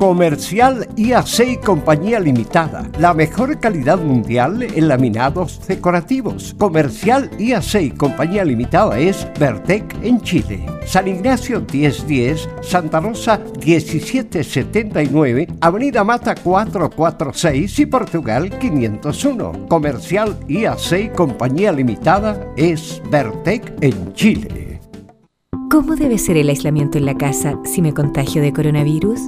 Comercial IAC Compañía Limitada. La mejor calidad mundial en laminados decorativos. Comercial IAC Compañía Limitada es Vertec en Chile. San Ignacio 1010, Santa Rosa 1779, Avenida Mata 446 y Portugal 501. Comercial IAC Compañía Limitada es Vertec en Chile. ¿Cómo debe ser el aislamiento en la casa si me contagio de coronavirus?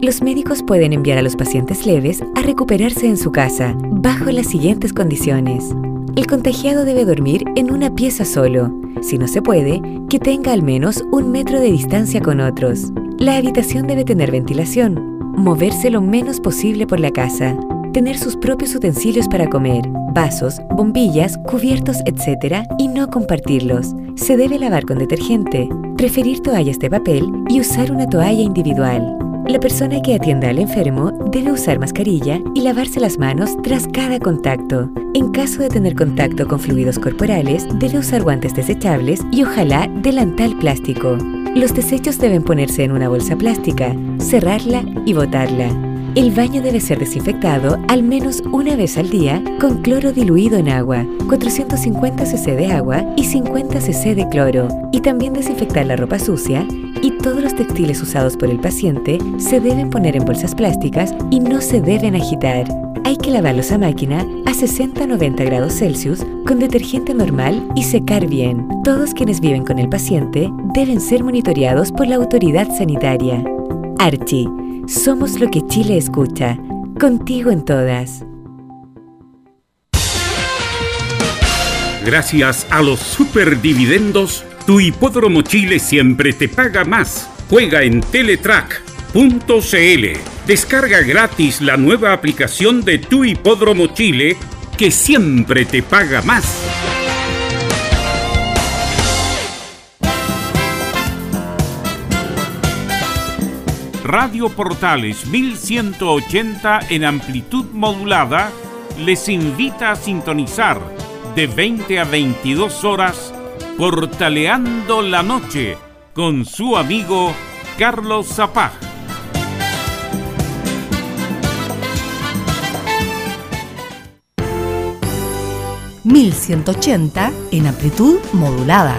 Los médicos pueden enviar a los pacientes leves a recuperarse en su casa, bajo las siguientes condiciones. El contagiado debe dormir en una pieza solo. Si no se puede, que tenga al menos un metro de distancia con otros. La habitación debe tener ventilación. Moverse lo menos posible por la casa. Tener sus propios utensilios para comer, vasos, bombillas, cubiertos, etc. y no compartirlos. Se debe lavar con detergente, preferir toallas de papel y usar una toalla individual. La persona que atienda al enfermo debe usar mascarilla y lavarse las manos tras cada contacto. En caso de tener contacto con fluidos corporales, debe usar guantes desechables y ojalá delantal plástico. Los desechos deben ponerse en una bolsa plástica, cerrarla y botarla. El baño debe ser desinfectado al menos una vez al día con cloro diluido en agua, 450 cc de agua y 50 cc de cloro, y también desinfectar la ropa sucia y todos los textiles usados por el paciente se deben poner en bolsas plásticas y no se deben agitar. Hay que lavarlos a máquina a 60-90 grados Celsius con detergente normal y secar bien. Todos quienes viven con el paciente deben ser monitoreados por la autoridad sanitaria. Archie, somos lo que Chile escucha. Contigo en todas. Gracias a los superdividendos, tu hipódromo Chile siempre te paga más. Juega en Teletrack.cl. Descarga gratis la nueva aplicación de tu hipódromo Chile que siempre te paga más. Radio Portales 1180 en amplitud modulada les invita a sintonizar de 20 a 22 horas Portaleando la Noche con su amigo Carlos Zapag. ...1180 en amplitud modulada.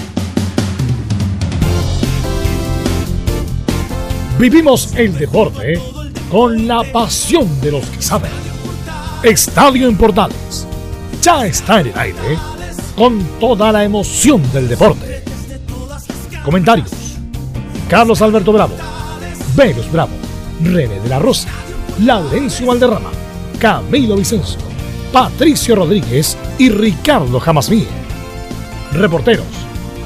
Vivimos el deporte con la pasión de los que saben. Estadio en Portales ya está en el aire con toda la emoción del deporte. Comentarios: Carlos Alberto Bravo, Venus Bravo, René de la Rosa, Laurencio Valderrama, Camilo Vicencio, Patricio Rodríguez y Ricardo Jamasmí. Reporteros: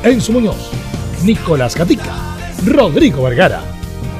Enzo Muñoz, Nicolás Gatica, Rodrigo Vergara.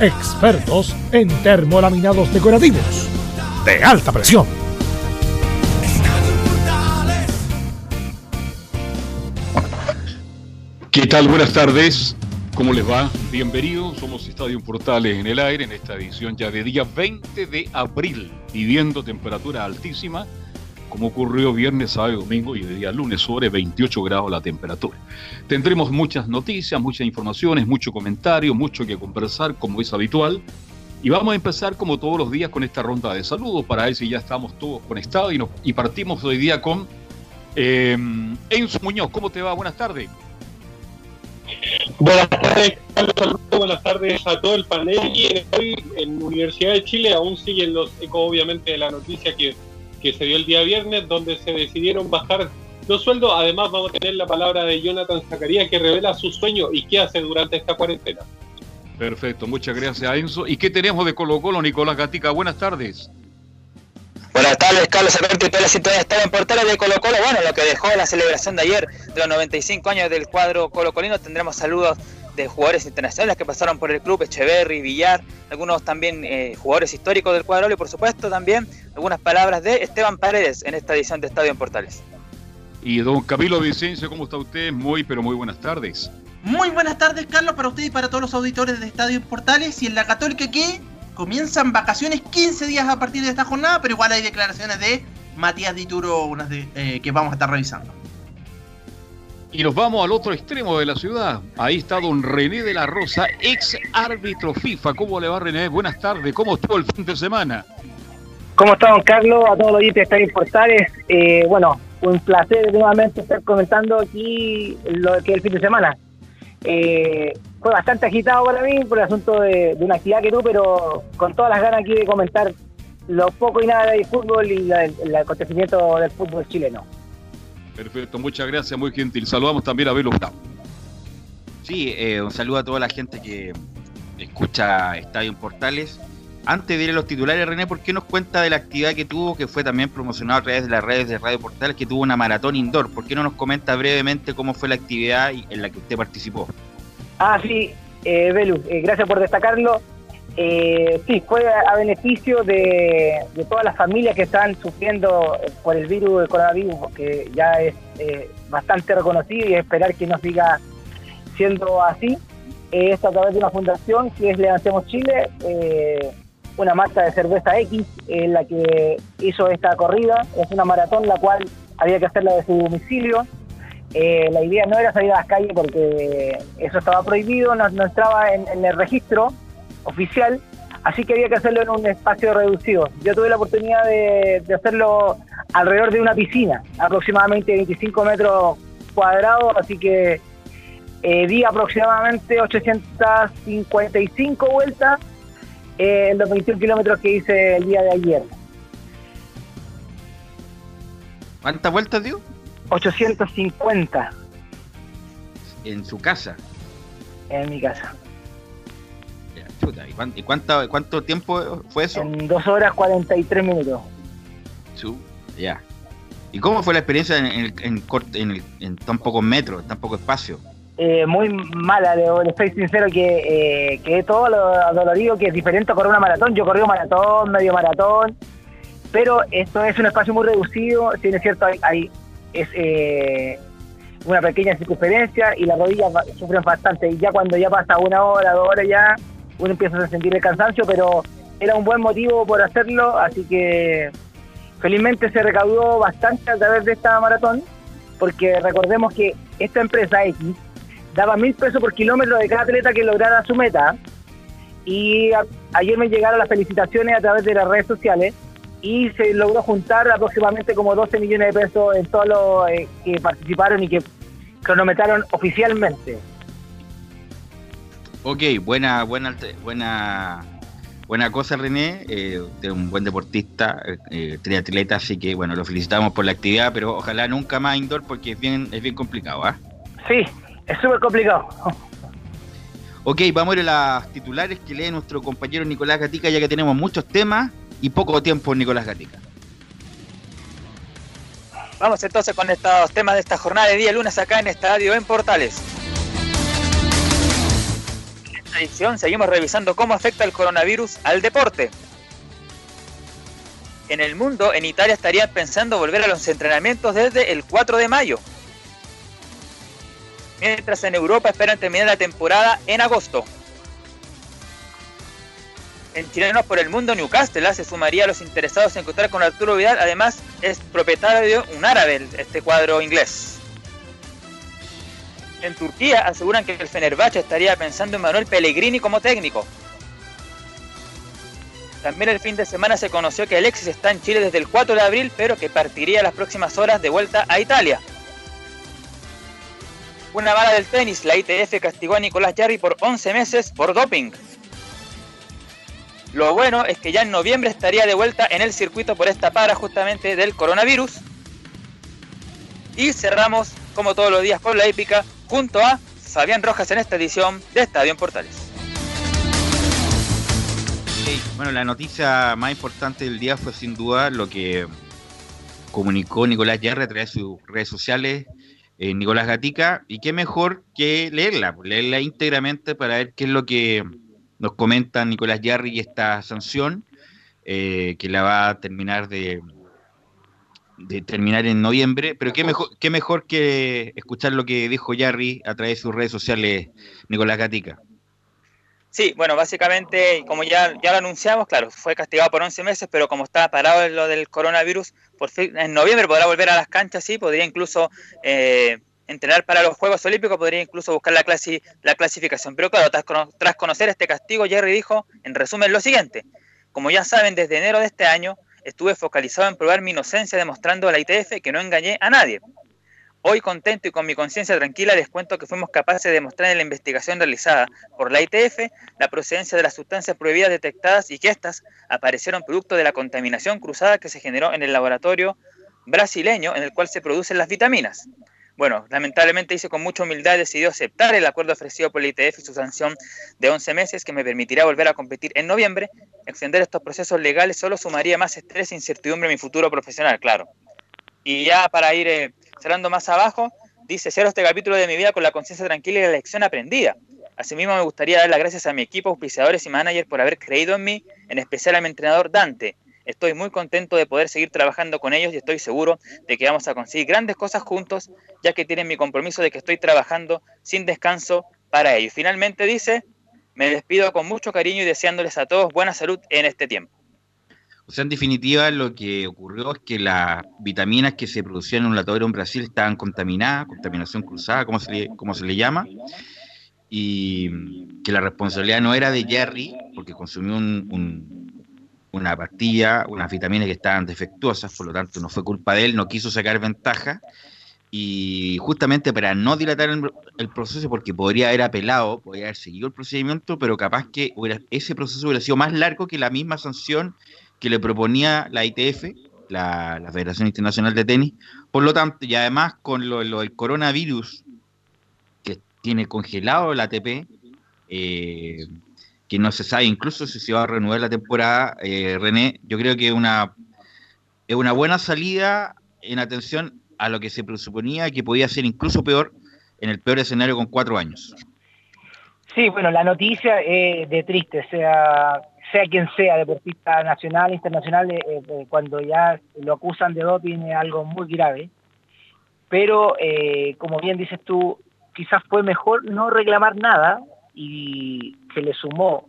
expertos en termolaminados decorativos de alta presión. ¿Qué tal? Buenas tardes. ¿Cómo les va? Bienvenidos. Somos Estadio Portales en el aire en esta edición ya de día 20 de abril, viviendo temperatura altísima, como ocurrió viernes, sábado domingo y de día lunes sobre 28 grados la temperatura. Tendremos muchas noticias, muchas informaciones, mucho comentario, mucho que conversar como es habitual. Y vamos a empezar como todos los días con esta ronda de saludos para ver si ya estamos todos conectados y, partimos hoy día con eh, Enzo Muñoz. ¿Cómo te va? Buenas tardes. Buenas tardes, Carlos Alberto, buenas tardes a todo el panel. Y hoy en Universidad de Chile aún siguen los ecos, obviamente, de la noticia que, que se dio el día viernes, donde se decidieron bajar los sueldos. Además, vamos a tener la palabra de Jonathan Zacarías, que revela su sueño y qué hace durante esta cuarentena. Perfecto, muchas gracias Enzo. ¿Y qué tenemos de Colo Colo, Nicolás Gatica? Buenas tardes. Buenas tardes, Carlos Alberto y toda la sintonía estaba en portales de Colo Colo. Bueno, lo que dejó la celebración de ayer de los 95 años del cuadro Colo Colino, tendremos saludos de jugadores internacionales que pasaron por el club, Echeverry, Villar, algunos también eh, jugadores históricos del cuadro y por supuesto también algunas palabras de Esteban Paredes en esta edición de Estadio en Portales. Y don Camilo Vicencio, ¿cómo está usted? Muy, pero muy buenas tardes. Muy buenas tardes, Carlos, para usted y para todos los auditores de Estadio en Portales. Y en la Católica, que comienzan vacaciones 15 días a partir de esta jornada, pero igual hay declaraciones de Matías Dituro unas de, eh, que vamos a estar revisando. Y nos vamos al otro extremo de la ciudad. Ahí está don René de la Rosa, ex árbitro FIFA. ¿Cómo le va René? Buenas tardes. ¿Cómo estuvo el fin de semana? ¿Cómo está, don Carlos? A todos los oyentes de Portales. Eh, bueno, un placer nuevamente estar comentando aquí lo que es el fin de semana. Eh, fue bastante agitado para mí por el asunto de, una actividad que tuve, pero con todas las ganas aquí de comentar lo poco y nada del fútbol y el acontecimiento del fútbol chileno. Perfecto, muchas gracias, muy gentil. Saludamos también a Belo Bravo. Sí, eh, un saludo a toda la gente que escucha Estadio en Portales. Antes de ir a los titulares, René, ¿por qué nos cuenta de la actividad que tuvo, que fue también promocionado a través de las redes de Radio Portales, que tuvo una maratón indoor? ¿Por qué no nos comenta brevemente cómo fue la actividad en la que usted participó? Ah, sí, eh, Belu, eh, gracias por destacarlo. Eh, sí, fue a, beneficio de, todas las familias que están sufriendo por el virus del coronavirus, que ya es eh, bastante reconocido y esperar que no siga siendo así. Esto a través de una fundación que es Levancemos Chile, eh, una marca de cerveza X, en la que hizo esta corrida. Es una maratón la cual había que hacerla de su domicilio. Eh, la idea no era salir a las calles porque eso estaba prohibido, no, entraba en, en, el registro oficial, así que había que hacerlo en un espacio reducido. Yo tuve la oportunidad de, de hacerlo alrededor de una piscina, aproximadamente 25 metros cuadrados, así que eh, di aproximadamente 855 vueltas eh, en los 21 kilómetros que hice el día de ayer. ¿Cuántas vueltas dio? 850. ¿En su casa? En mi casa. Chuta. ¿Y, cuánto, y cuánto, cuánto tiempo fue eso? En 2 horas 43 minutos. Ya. ¿Y cómo fue la experiencia en, en, en, en, en tan pocos metros, tan poco espacio? Eh, muy mala, le, le estoy sincero que eh, quedé todo lo dolorido, que es diferente a correr una maratón. Yo corrí un maratón, medio maratón, pero esto es un espacio muy reducido, si es cierto, hay, hay es, eh, una pequeña circunferencia y las rodillas sufren bastante. Y ya cuando ya pasa una hora, dos horas ya, uno empieza a sentir el cansancio, pero era un buen motivo por hacerlo, así que felizmente se recaudó bastante a través de esta maratón, porque recordemos que esta empresa X daba mil pesos por kilómetro de cada atleta que lograra su meta. Y ayer me llegaron las felicitaciones a través de las redes sociales y se logró juntar aproximadamente como 12 millones de pesos en todos los eh, que participaron y que cronometraron oficialmente. Ok, buena, buena, buena, buena cosa, René. Eh, usted es un buen deportista, eh, eh, triatleta, así que bueno, lo felicitamos por la actividad, pero ojalá nunca más indoor porque es bien, es bien complicado, ¿ah? Sí, es súper complicado. Ok, vamos a ir a las titulares que lee nuestro compañero Nicolás Gatica, ya que tenemos muchos temas y poco tiempo, Nicolás Gatica. Vamos entonces con estos temas de esta jornada de día lunes acá en Estadio en Portales. Esta edición seguimos revisando cómo afecta el coronavirus al deporte. En el mundo, en Italia estarían pensando volver a los entrenamientos desde el 4 de mayo. Mientras en Europa esperan terminar la temporada en agosto. En Chilenos por el Mundo, Newcastle ¿ah? se sumaría a los interesados en contar con Arturo Vidal. Además, es propietario de un árabe, este cuadro inglés. En Turquía aseguran que el Fenerbahce estaría pensando en Manuel Pellegrini como técnico. También el fin de semana se conoció que Alexis está en Chile desde el 4 de abril, pero que partiría las próximas horas de vuelta a Italia. Una bala del tenis, la ITF castigó a Nicolás Jarry por 11 meses por doping. Lo bueno es que ya en noviembre estaría de vuelta en el circuito por esta para justamente del coronavirus. Y cerramos, como todos los días, con la épica, junto a Fabián Rojas en esta edición de Estadio Portales. Bueno, la noticia más importante del día fue sin duda lo que comunicó Nicolás Yarre a través de sus redes sociales, eh, Nicolás Gatica, y qué mejor que leerla, pues, leerla íntegramente para ver qué es lo que nos comenta Nicolás Yarri y esta sanción, eh, que la va a terminar de, de terminar en noviembre, pero qué mejor, qué mejor que escuchar lo que dijo Yarri a través de sus redes sociales, Nicolás Gatica. Sí, bueno, básicamente, como ya, ya lo anunciamos, claro, fue castigado por 11 meses, pero como está parado en lo del coronavirus, por fin, en noviembre podrá volver a las canchas, sí, podría incluso eh, entrenar para los Juegos Olímpicos, podría incluso buscar la, clasi- la clasificación. Pero claro, tras, tras conocer este castigo, Jerry dijo, en resumen, lo siguiente. Como ya saben, desde enero de este año estuve focalizado en probar mi inocencia demostrando a la ITF que no engañé a nadie. Hoy contento y con mi conciencia tranquila les cuento que fuimos capaces de demostrar en la investigación realizada por la ITF la procedencia de las sustancias prohibidas detectadas y que éstas aparecieron producto de la contaminación cruzada que se generó en el laboratorio brasileño en el cual se producen las vitaminas. Bueno, lamentablemente hice con mucha humildad decidió aceptar el acuerdo ofrecido por la ITF y su sanción de 11 meses que me permitirá volver a competir en noviembre. Extender estos procesos legales solo sumaría más estrés e incertidumbre en mi futuro profesional, claro. Y ya para ir eh, cerrando más abajo, dice, cierro este capítulo de mi vida con la conciencia tranquila y la lección aprendida. Asimismo, me gustaría dar las gracias a mi equipo, auspiciadores y manager por haber creído en mí, en especial a mi entrenador Dante. Estoy muy contento de poder seguir trabajando con ellos y estoy seguro de que vamos a conseguir grandes cosas juntos, ya que tienen mi compromiso de que estoy trabajando sin descanso para ellos. Finalmente dice, me despido con mucho cariño y deseándoles a todos buena salud en este tiempo. O sea, en definitiva, lo que ocurrió es que las vitaminas que se producían en un laboratorio en Brasil estaban contaminadas, contaminación cruzada, como se le, como se le llama, y que la responsabilidad no era de Jerry, porque consumió un- un- una pastilla, unas vitaminas que estaban defectuosas, por lo tanto no fue culpa de él, no quiso sacar ventaja, y justamente para no dilatar el, proceso, porque podría haber apelado, podría haber seguido el procedimiento, pero capaz que ese proceso hubiera sido más largo que la misma sanción que le proponía la ITF, la, la Federación Internacional de Tenis. Por lo tanto, y además con lo, lo del coronavirus, que tiene congelado el ATP, eh, que no se sabe incluso si se va a reanudar la temporada, eh, René, yo creo que una, es una buena salida en atención a lo que se presuponía que podía ser incluso peor en el peor escenario con cuatro años. Sí, bueno, la noticia es de triste, sea sea quien sea, deportista nacional, internacional, eh, eh, cuando ya lo acusan de doping es algo muy grave. pero como bien dices tú, quizás fue mejor no reclamar nada y se le sumó,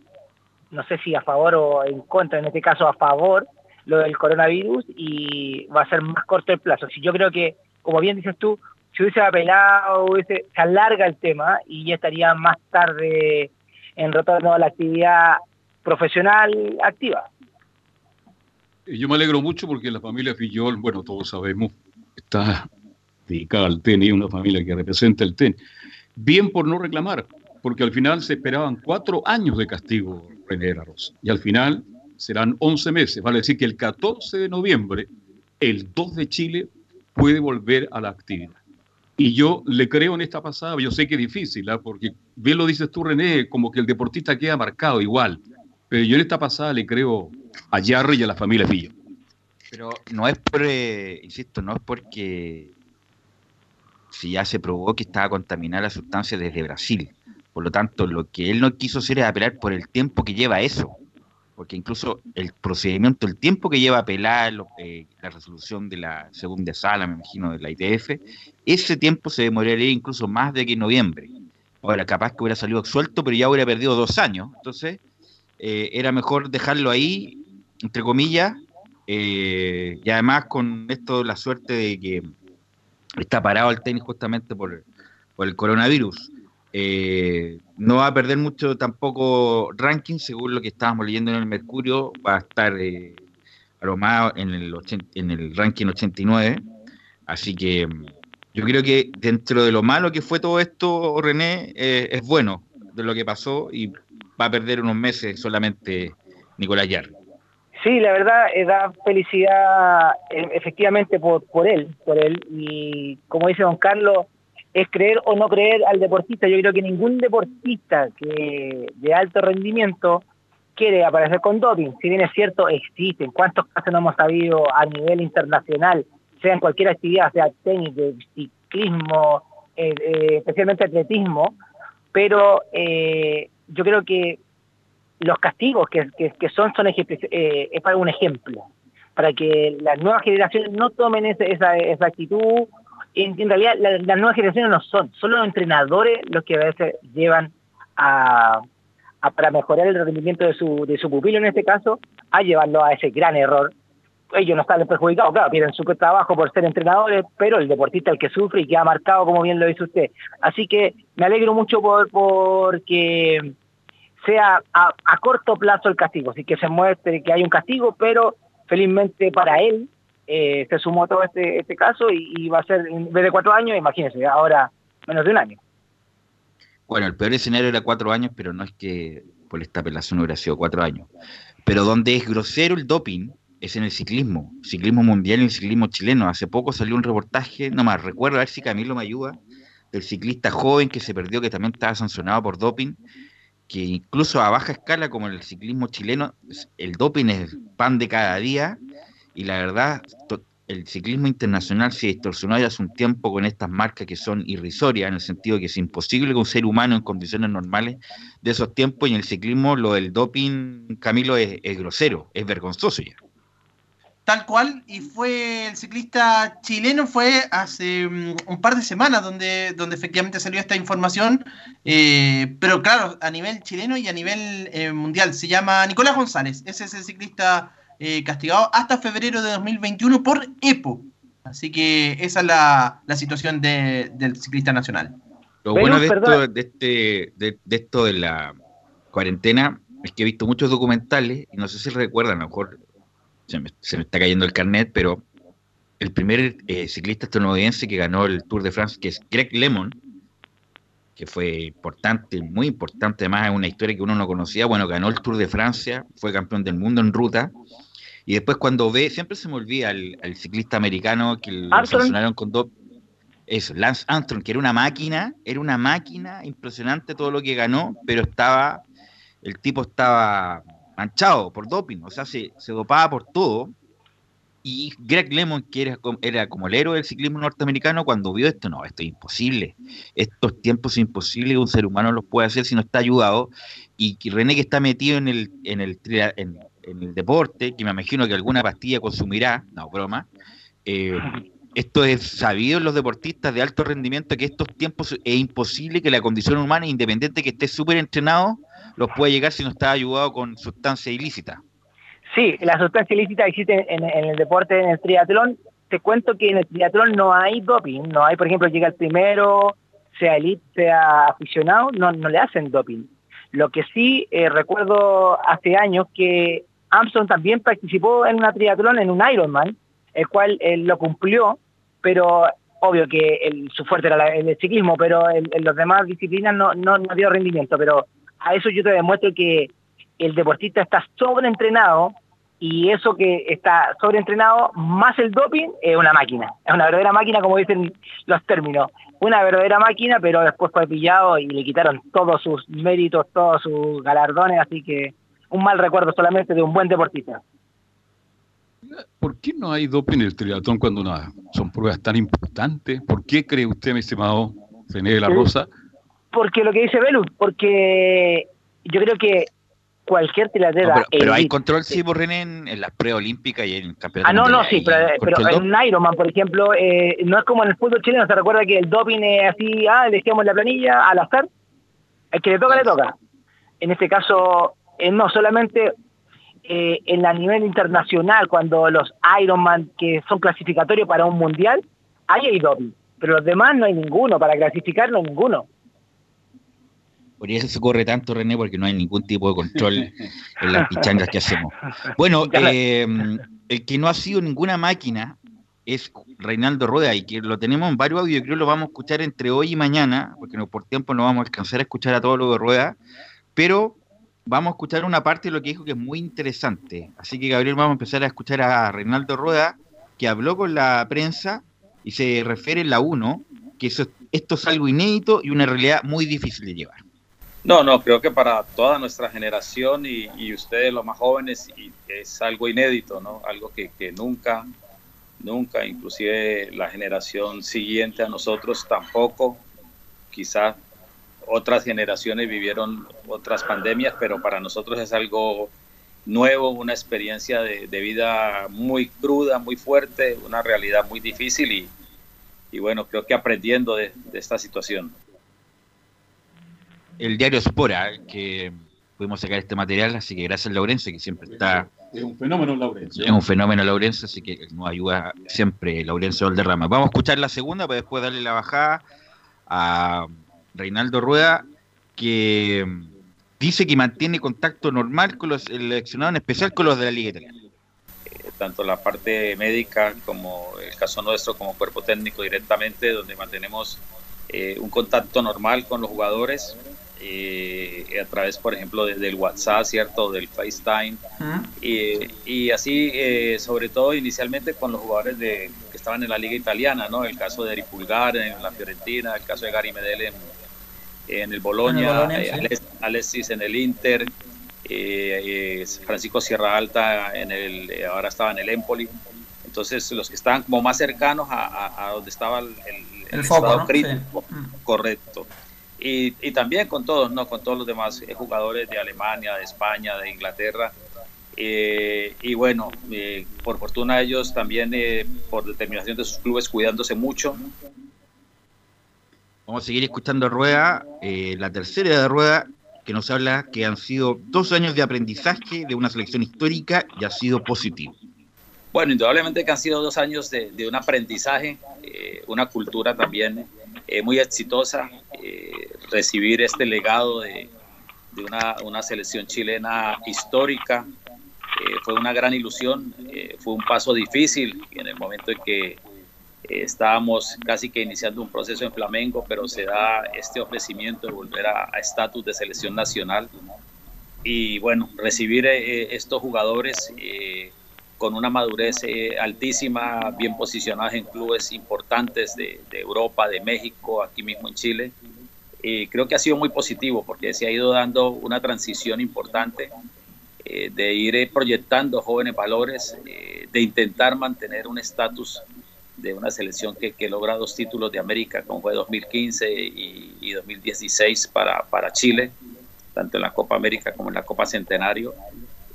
no sé si a favor o en contra, en este caso a favor, lo del coronavirus y va a ser más corto el plazo. Si yo creo que, como bien dices tú, si hubiese apelado, se alarga el tema y ya estaría más tarde en retorno a la actividad profesional activa. Eh, Yo me alegro mucho porque la familia Fillol, bueno, todos sabemos, está dedicada al tenis, una familia que representa el tenis. Bien por no reclamar, porque al final se esperaban cuatro años de castigo, René Rosa. Y al final serán 11 meses. Vale decir que el 14 de noviembre, el 2 de Chile puede volver a la actividad. Y yo le creo en esta pasada, yo sé que es difícil, ¿ah? porque bien lo dices tú, René, como que el deportista queda marcado igual. Pero yo en esta pasada le creo a Jarry y a la familia Fillo. Pero no es por, eh, insisto, no es porque si ya se probó que estaba contaminada la sustancia desde Brasil. Por lo tanto, lo que él no quiso hacer es apelar por el tiempo que lleva eso. Porque incluso el procedimiento, el tiempo que lleva apelar eh, la resolución de la segunda sala, me imagino, de la ITF, ese tiempo se demoraría incluso más de que en noviembre. Ahora, capaz que hubiera salido absuelto, pero ya hubiera perdido dos años. Entonces, eh, era mejor dejarlo ahí, entre comillas, eh, y además con esto la suerte de que está parado el tenis justamente por, por el coronavirus. Eh, no va a perder mucho tampoco ranking, según lo que estábamos leyendo en el Mercurio, va a estar eh, aromado en el, 80 en el ranking 89. Así que mm, yo creo que dentro de lo malo que fue todo esto, René, eh, es bueno de lo que pasó y va a perder unos meses solamente Nicolás Yarri. Sí, la verdad eh, da felicidad eh, efectivamente por, por él, por él. Y como dice don Carlos, es creer o no creer al deportista. Yo creo que ningún deportista que de alto rendimiento quiere aparecer con doping. Si bien es cierto, existen. ¿Cuántos casos no hemos sabido a nivel internacional, sea en cualquier actividad, sea tenis, de ciclismo, eh, eh, especialmente atletismo? Pero eh, yo creo que los castigos que, que, son son es para un ejemplo, para que las nuevas generaciones no tomen esa, esa actitud. En, realidad la- las nuevas generaciones no son, son los entrenadores los que a veces llevan a, para mejorar el rendimiento de su, de su pupilo en este caso, a llevarlo a ese gran error. Ellos no salen perjudicados, claro, pierden su trabajo por ser entrenadores, pero el deportista el que sufre y que ha marcado, como bien lo dice usted. Así que me alegro mucho por porque sea a, a corto plazo el castigo, así que se muestre que hay un castigo, pero felizmente para él eh, se sumó todo este, este caso y, y va a ser en vez de cuatro años, imagínense, ahora menos de un año. Bueno, el peor escenario era cuatro años, pero no es que por esta apelación hubiera sido cuatro años. Pero donde es grosero el doping es en el ciclismo, ciclismo mundial y el ciclismo chileno. Hace poco salió un reportaje, no más recuerdo, a ver si Camilo me ayuda, del ciclista joven que se perdió, que también estaba sancionado por doping, que incluso a baja escala, como en el ciclismo chileno, el doping es pan de cada día, y la verdad, el ciclismo internacional se distorsionó ya hace un tiempo con estas marcas que son irrisorias, en el sentido que es imposible que un ser humano en condiciones normales de esos tiempos, y en el ciclismo lo del doping, Camilo, es, es grosero, es vergonzoso ya. Tal cual, y fue el ciclista chileno, fue hace mm, un par de semanas donde, donde efectivamente salió esta información, eh, pero claro, a nivel chileno y a nivel eh, mundial. Se llama Nicolás González, ese es el ciclista eh, castigado hasta febrero de 2021 por EPO. Así que esa es la, la situación de- del ciclista nacional. Lo Pero, bueno de esto, de, este, de, de esto de la cuarentena es que he visto muchos documentales y no sé si recuerdan, a lo mejor se me, se me está cayendo el carnet, pero el primer eh, ciclista estadounidense que ganó el Tour de France, que es Greg Lemon, que fue importante, muy importante, además es una historia que uno no conocía, bueno, ganó el Tour de Francia, fue campeón del mundo en ruta, y después cuando ve, siempre se me olvida al, al ciclista americano que lo sancionaron con dos eso, Lance Armstrong, que era una máquina, era una máquina impresionante todo lo que ganó, pero estaba, el tipo estaba manchado por doping, o sea, se, se dopaba por todo. Y Greg Lemon, que era, era como el héroe del ciclismo norteamericano, cuando vio esto, no, esto es imposible. Estos tiempos es imposible que un ser humano los pueda hacer si no está ayudado. Y René, que está metido en el, el, en, en el deporte, que me imagino que alguna pastilla consumirá, no, broma, eh, esto es sabido en los deportistas de alto rendimiento que estos tiempos es imposible que la condición humana, independiente que esté súper entrenado, los pueda llegar si no está ayudado con sustancia ilícita. Sí, la sustancia ilícita existe en, el deporte, en el triatlón. Te cuento que en el triatlón no hay doping, no hay, por ejemplo, llega el primero, sea elite, sea aficionado, no, no le hacen doping. Lo que sí eh, recuerdo hace años que Armstrong también participó en una triatlón, en un Ironman, el cual él lo cumplió, pero obvio que su fuerte era el ciclismo, pero en, en las demás disciplinas no, no, no dio rendimiento. Pero a eso yo te demuestro que el deportista está sobreentrenado y eso que está sobreentrenado más el doping es una máquina. Es una verdadera máquina, como dicen los términos. Una verdadera máquina, pero después fue pillado y le quitaron todos sus méritos, todos sus galardones, así que un mal recuerdo solamente de un buen deportista. ¿Por qué no hay doping en el triatlón cuando una- son pruebas tan importantes? ¿Por qué cree usted, mi estimado René de la. Rosa? Porque lo que dice Belus, porque yo creo que cualquier No, triatleta pero, pero hay control, sí, por René, en, en las pruebas olímpicas y en el campeonato. Ah, no, no, sí, pero, pero en un Ironman, por ejemplo, eh, no es como en el fútbol chileno, se recuerda que el doping es así, ah, elegíamos la planilla al azar, el que le toca, le toca. En este caso, eh, no, solamente eh, en la nivel internacional, cuando los Ironman que son clasificatorios para un mundial, ahí hay doping, pero los demás no hay ninguno, para clasificar no hay ninguno. Por eso se corre tanto, René, porque no hay ningún tipo de control en las pichangas que hacemos. Bueno, eh, el que no ha sido ninguna máquina es Reinaldo Rueda, y que lo tenemos en varios audios, creo que lo vamos a escuchar entre hoy y mañana, porque no, por tiempo no vamos a alcanzar a escuchar a todo lo de Rueda, pero vamos a escuchar una parte de lo que dijo que es muy interesante. Así que, Gabriel, vamos a empezar a escuchar a Reinaldo Rueda, que habló con la prensa y se refiere en la 1, que eso- esto es algo inédito y una realidad muy difícil de llevar. No, no, creo que para toda nuestra generación y, ustedes los más jóvenes es algo inédito, ¿no? Algo que, que nunca, nunca, inclusive la generación siguiente a nosotros tampoco, quizás otras generaciones vivieron otras pandemias, pero para nosotros es algo nuevo, una experiencia de, de vida muy cruda, muy fuerte, una realidad muy difícil y, y bueno, creo que aprendiendo de, de esta situación. el diario Spora, que pudimos sacar este material, así que gracias Laurencio, que siempre está, Es un fenómeno, Laurencio. es un fenómeno Laurencio, así que nos ayuda siempre Laurencio Valderrama. Vamos a escuchar la segunda para después darle la bajada a Reinaldo Rueda, que dice que mantiene contacto normal con los seleccionados, en especial con los de la Liga Italiana. eh, tanto la parte médica como el caso nuestro como cuerpo técnico directamente, donde mantenemos eh, un contacto normal con los jugadores eh, a través, por ejemplo, de- del WhatsApp, ¿cierto? Del FaceTime. Y, y así, eh, sobre todo inicialmente con los jugadores de, estaban en la liga italiana, ¿no? El caso de Eri Pulgar en la Fiorentina, el caso de Gary Medel en, en el Bologna, En el Bologna, eh, Alexis en el Inter, eh, eh, Francisco Sierra Alta en el, ahora estaba en el Empoli. Entonces, los que estaban como más cercanos a, a- a donde estaba el, el- El el foco, estado ¿no? crítico, Sí. Mm. correcto. Y, y también con todos, ¿no? Con todos los demás jugadores de Alemania, de España, de Inglaterra. Eh, y bueno, eh, por fortuna ellos también, eh, por determinación de sus clubes, cuidándose mucho. Vamos a seguir escuchando a Rueda, eh, la tercera de Rueda, que nos habla que han sido dos años de aprendizaje de una selección histórica y ha sido positivo. Bueno, indudablemente que han sido dos años de, de un aprendizaje, eh, una cultura también eh, muy exitosa, recibir este legado de, de una, una selección chilena histórica. Eh, fue una gran ilusión, eh, fue un paso difícil en el momento en que eh, estábamos casi que iniciando un proceso en Flamengo, pero se da este ofrecimiento de volver a estatus de selección nacional. Y bueno, recibir eh, estos jugadores eh, con una madurez eh, altísima, bien posicionados en clubes importantes de, de Europa, de México, aquí mismo en Chile. Eh, creo que ha sido muy positivo porque se ha ido dando una transición importante eh, de ir eh, proyectando jóvenes valores, eh, de intentar mantener un estatus de una selección que, que logra dos títulos de América, como fue 2015 y, y 2016 para, para Chile, tanto en la Copa América como en la Copa Centenario.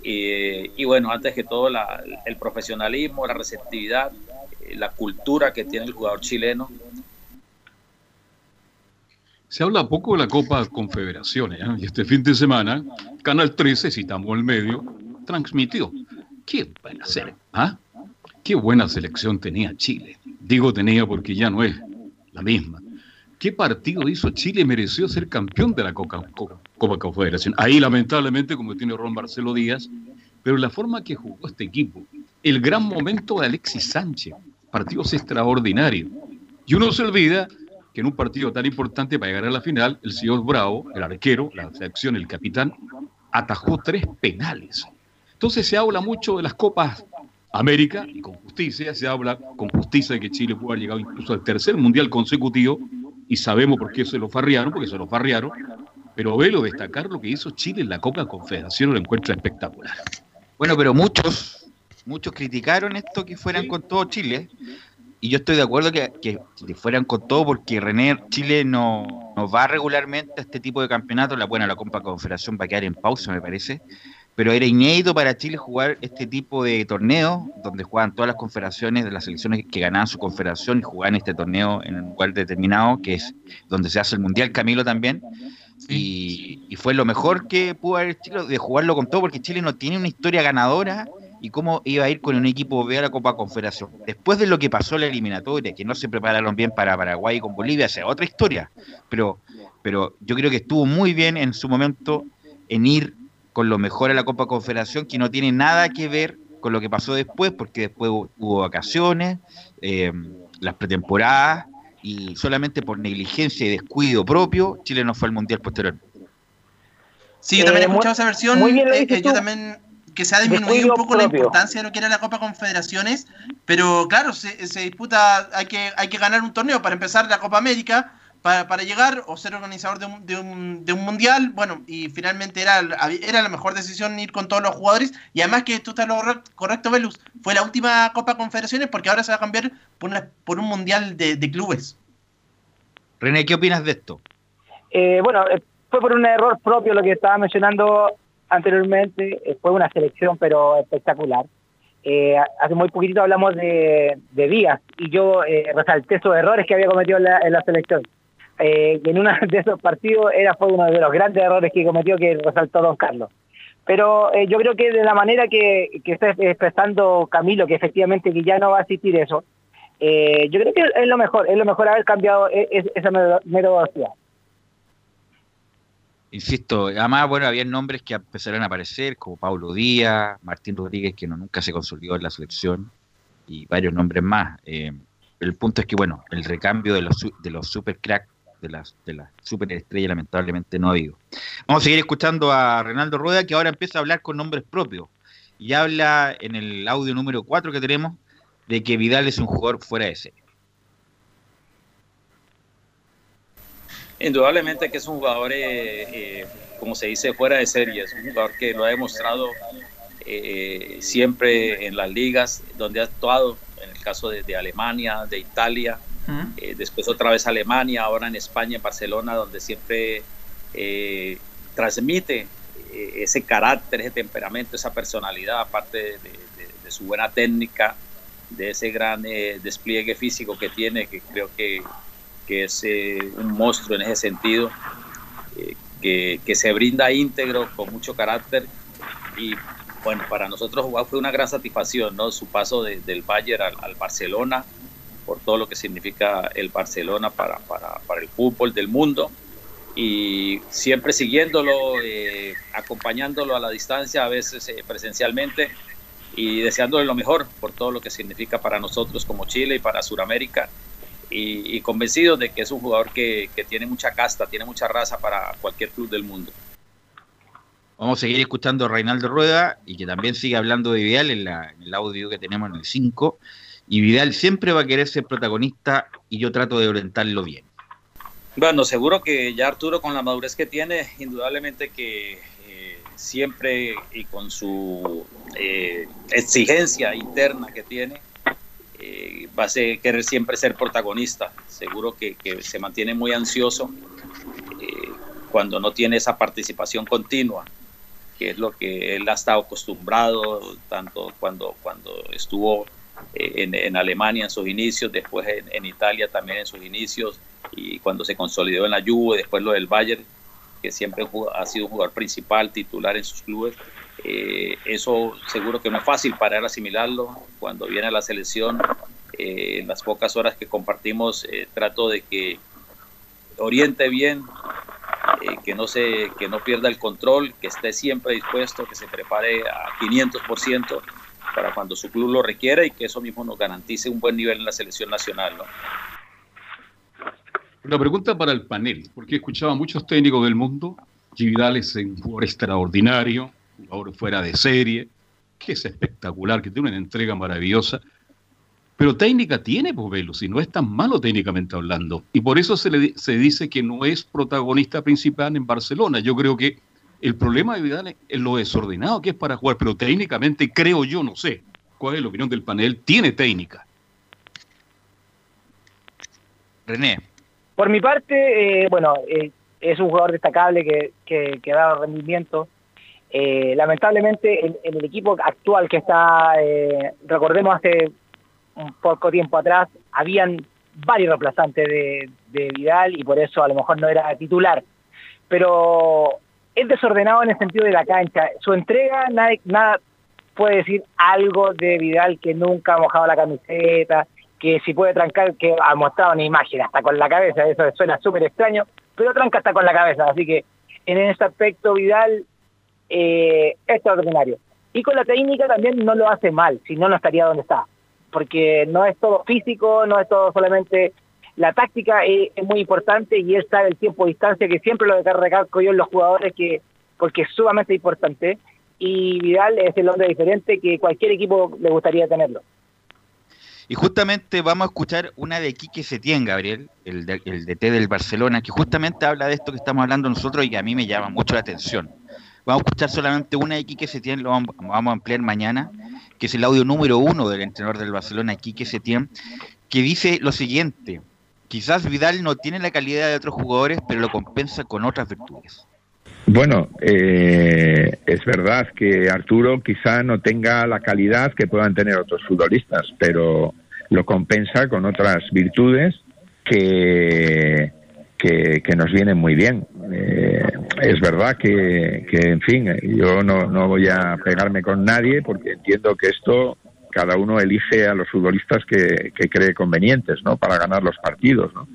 Y, bueno, antes que todo, el profesionalismo, la receptividad la cultura que tiene el jugador chileno. Se habla poco de la Copa Confederaciones ¿eh? y este fin de semana Canal 13, si estamos el medio, transmitió. Qué buena selección, ¿ah? Qué buena selección tenía Chile. Digo tenía porque ya no es la misma. ¿Qué partido hizo Chile? Mereció ser campeón de la Copa, Copa, Copa. Ahí lamentablemente como tiene Ron Marcelo Díaz, pero la forma que jugó este equipo, el gran momento de Alexis Sánchez, partidos extraordinarios. Y uno se olvida que en un partido tan importante para llegar a la final, el señor Bravo, el arquero, la selección, el capitán, atajó tres penales. Entonces se habla mucho de las Copas América y con justicia, se habla con justicia de que Chile pudo haber llegado incluso al tercer mundial consecutivo y sabemos por qué se lo farriaron, porque se lo farriaron, pero velo destacar lo que hizo Chile en la Copa Confederación lo encuentra espectacular. Bueno, pero muchos, muchos criticaron esto que fueran con todo Chile. Y yo estoy de acuerdo que, que, que fueran con todo porque René Chile no, no va regularmente a este tipo de campeonatos. La buena, la Copa Confederación va a quedar en pausa, me parece. Pero era inédito para Chile jugar este tipo de torneo, donde juegan todas las confederaciones de las selecciones que ganaban su confederación y jugaban este torneo en un lugar determinado, que es donde se hace el Mundial Camilo también. Y, y, fue lo mejor que pudo haber Chile de jugarlo con todo, porque Chile no tiene una historia ganadora y cómo iba a ir con un equipo B a la Copa Confederación. Después de lo que pasó en la eliminatoria, que no se prepararon bien para Paraguay y con Bolivia, esa es otra historia. Pero, pero yo creo que estuvo muy bien en su momento en ir con lo mejor a la Copa Confederación, que no tiene nada que ver con lo que pasó después, porque después hubo vacaciones, eh, las pretemporadas, y solamente por negligencia y descuido propio, Chile no fue al Mundial posterior. Sí, yo también he escuchado esa versión. Eh, eh, yo también que se ha disminuido un poco propio. la importancia de lo que era la Copa Confederaciones, pero claro, se, se, disputa, hay que, hay que ganar un torneo para empezar la Copa América, para, para llegar o ser organizador de un, de, un, de un, mundial, bueno, y finalmente era, era la mejor decisión ir con todos los jugadores, y además que tú estás lo correcto, Velus, fue la última Copa Confederaciones porque ahora se va a cambiar por, una, por un mundial de, de, clubes. René, ¿qué opinas de esto? Eh, bueno, fue por un error propio lo que estaba mencionando anteriormente, eh, fue una selección pero espectacular. Eh, hace muy poquitito hablamos de, de Díaz y yo eh, resalté esos errores que había cometido en la, selección. En uno de esos partidos era fue uno de los grandes errores que cometió que resaltó Don Carlos. Pero yo creo que de la manera que, que, está expresando Camilo, que efectivamente que ya no va a asistir eso, yo creo que es lo mejor, es lo mejor haber cambiado e, esa metodología. Insisto, además, bueno, había nombres que empezaron a aparecer, como Pablo Díaz, Martín Rodríguez, que no, nunca se consolidó en la selección, y varios nombres más. Eh, el punto es que, bueno, el recambio de los, de los super cracks, de las, de las superestrellas, lamentablemente no ha habido. Vamos a seguir escuchando a Renaldo Rueda, que ahora empieza a hablar con nombres propios. Y habla en el audio número 4 que tenemos de que Vidal es un jugador fuera de serie. Indudablemente que es un jugador, eh, eh, como se dice, fuera de serie. Es un jugador que lo ha demostrado eh, siempre en las ligas donde ha actuado, en el caso de, de Alemania, de Italia, uh -huh. después otra vez Alemania, ahora en España, en Barcelona, donde siempre transmite ese carácter, ese temperamento, esa personalidad, aparte de, de, de su buena técnica, de ese gran despliegue físico que tiene, que creo que, que es eh, un monstruo en ese sentido, eh, que, que, se brinda íntegro, con mucho carácter. Y bueno, para nosotros fue una gran satisfacción, ¿no? Su paso de, del Bayern al, al, Barcelona, por todo lo que significa el Barcelona para, para, para el fútbol del mundo. Y siempre siguiéndolo, eh, acompañándolo a la distancia, a veces eh, presencialmente, y deseándole lo mejor por todo lo que significa para nosotros como Chile y para Sudamérica. Y, y convencido de que es un jugador que, que, tiene mucha casta, tiene mucha raza para cualquier club del mundo. Vamos a seguir escuchando a Reinaldo Rueda y que también sigue hablando de Vidal en, la, en el audio que tenemos en el 5. Y Vidal siempre va a querer ser protagonista y yo trato de orientarlo bien. Bueno, seguro que ya Arturo con la madurez que tiene, indudablemente que eh, siempre y con su eh, exigencia interna que tiene, eh, va a ser, querer siempre ser protagonista. Seguro que, que se mantiene muy ansioso eh, cuando no tiene esa participación continua, que es lo que él ha estado acostumbrado, tanto cuando, cuando estuvo eh, en, en Alemania en sus inicios, después en, en Italia también en sus inicios, y cuando se consolidó en la Juve, después lo del Bayern, que siempre ha sido un jugador principal, titular en sus clubes. Eh, eso seguro que no es fácil para él asimilarlo. Cuando viene a la selección, eh, en las pocas horas que compartimos, eh, trato de que oriente bien, eh, que, no se, que no pierda el control, que esté siempre dispuesto, que se prepare a 500% para cuando su club lo requiera y que eso mismo nos garantice un buen nivel en la selección nacional. ¿no? Una pregunta para el panel, porque he escuchado a muchos técnicos del mundo. Vidal es un jugador extraordinario, jugador fuera de serie, que es espectacular, que tiene una entrega maravillosa. Pero técnica tiene, pues Velo, si no es tan malo técnicamente hablando. Y por eso se, le, se dice que no es protagonista principal en Barcelona. Yo creo que el problema de Vidal es- es lo desordenado que es para jugar, pero técnicamente creo yo, no sé cuál es la opinión del panel, tiene técnica. René. Por mi parte, eh, bueno, eh, es un jugador destacable que, que, que da rendimiento. Eh, lamentablemente, en, el equipo actual que está, eh, recordemos hace un poco tiempo atrás, habían varios reemplazantes de, de Vidal y por eso a lo mejor no era titular. Pero es desordenado en el sentido de la cancha. Su entrega, nada, nada puede decir algo de Vidal que nunca ha mojado la camiseta, que si puede trancar, que ha mostrado una imagen hasta con la cabeza, eso suena súper extraño, pero tranca hasta con la cabeza, así que en ese aspecto Vidal eh, extraordinario. Y con la técnica también no lo hace mal, si no, no estaría donde está, porque no es todo físico, no es todo solamente... La táctica es, es muy importante y él sabe el tiempo de distancia, que siempre lo recalco yo en los jugadores, que porque es sumamente importante, y Vidal es el hombre diferente que cualquier equipo le gustaría tenerlo. Y justamente vamos a escuchar una de Quique Setién, Gabriel, el, de- el DT del Barcelona, que justamente habla de esto que estamos hablando nosotros y que a mí me llama mucho la atención. Vamos a escuchar solamente una de Quique Setién, lo vamos, a ampliar mañana, que es el audio número uno del entrenador del Barcelona, Quique Setién, que dice lo siguiente, quizás Vidal no tiene la calidad de otros jugadores, pero lo compensa con otras virtudes. Bueno, eh, es verdad que Arturo quizá no tenga la calidad que puedan tener otros futbolistas, pero lo compensa con otras virtudes que, que, nos vienen muy bien. Eh, es verdad que, que, en fin, yo no, no voy a pegarme con nadie porque entiendo que esto cada uno elige a los futbolistas que, que cree convenientes, ¿no? Para ganar los partidos, ¿no?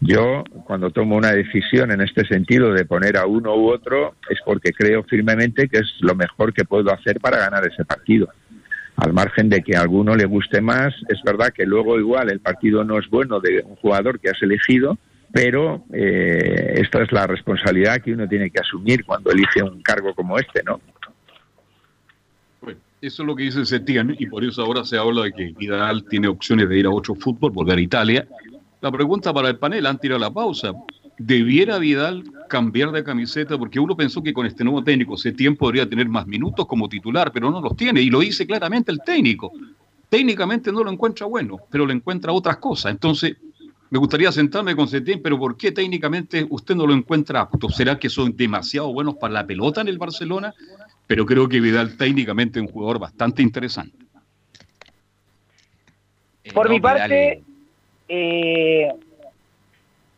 Yo, cuando tomo una decisión en este sentido de poner a uno u otro, es porque creo firmemente que es lo mejor que puedo hacer para ganar ese partido. Al margen de que a alguno le guste más, es verdad que luego igual el partido no es bueno de un jugador que has elegido, pero eh, esta es la responsabilidad que uno tiene que asumir cuando elige un cargo como este, ¿no? Bueno, eso es lo que dice Setién y por eso ahora se habla de que Vidal tiene opciones de ir a otro fútbol, volver a Italia. La pregunta para el panel, antes de ir a la pausa, ¿debiera Vidal cambiar de camiseta? Porque uno pensó que con este nuevo técnico Setién podría tener más minutos como titular, pero no los tiene y lo dice claramente el técnico. Técnicamente no lo encuentra bueno, pero le encuentra otras cosas. Entonces, me gustaría sentarme con Setién, pero ¿por qué técnicamente usted no lo encuentra apto? ¿Será que son demasiado buenos para la pelota en el Barcelona? Pero creo que Vidal técnicamente es un jugador bastante interesante. Por no, mi parte, eh,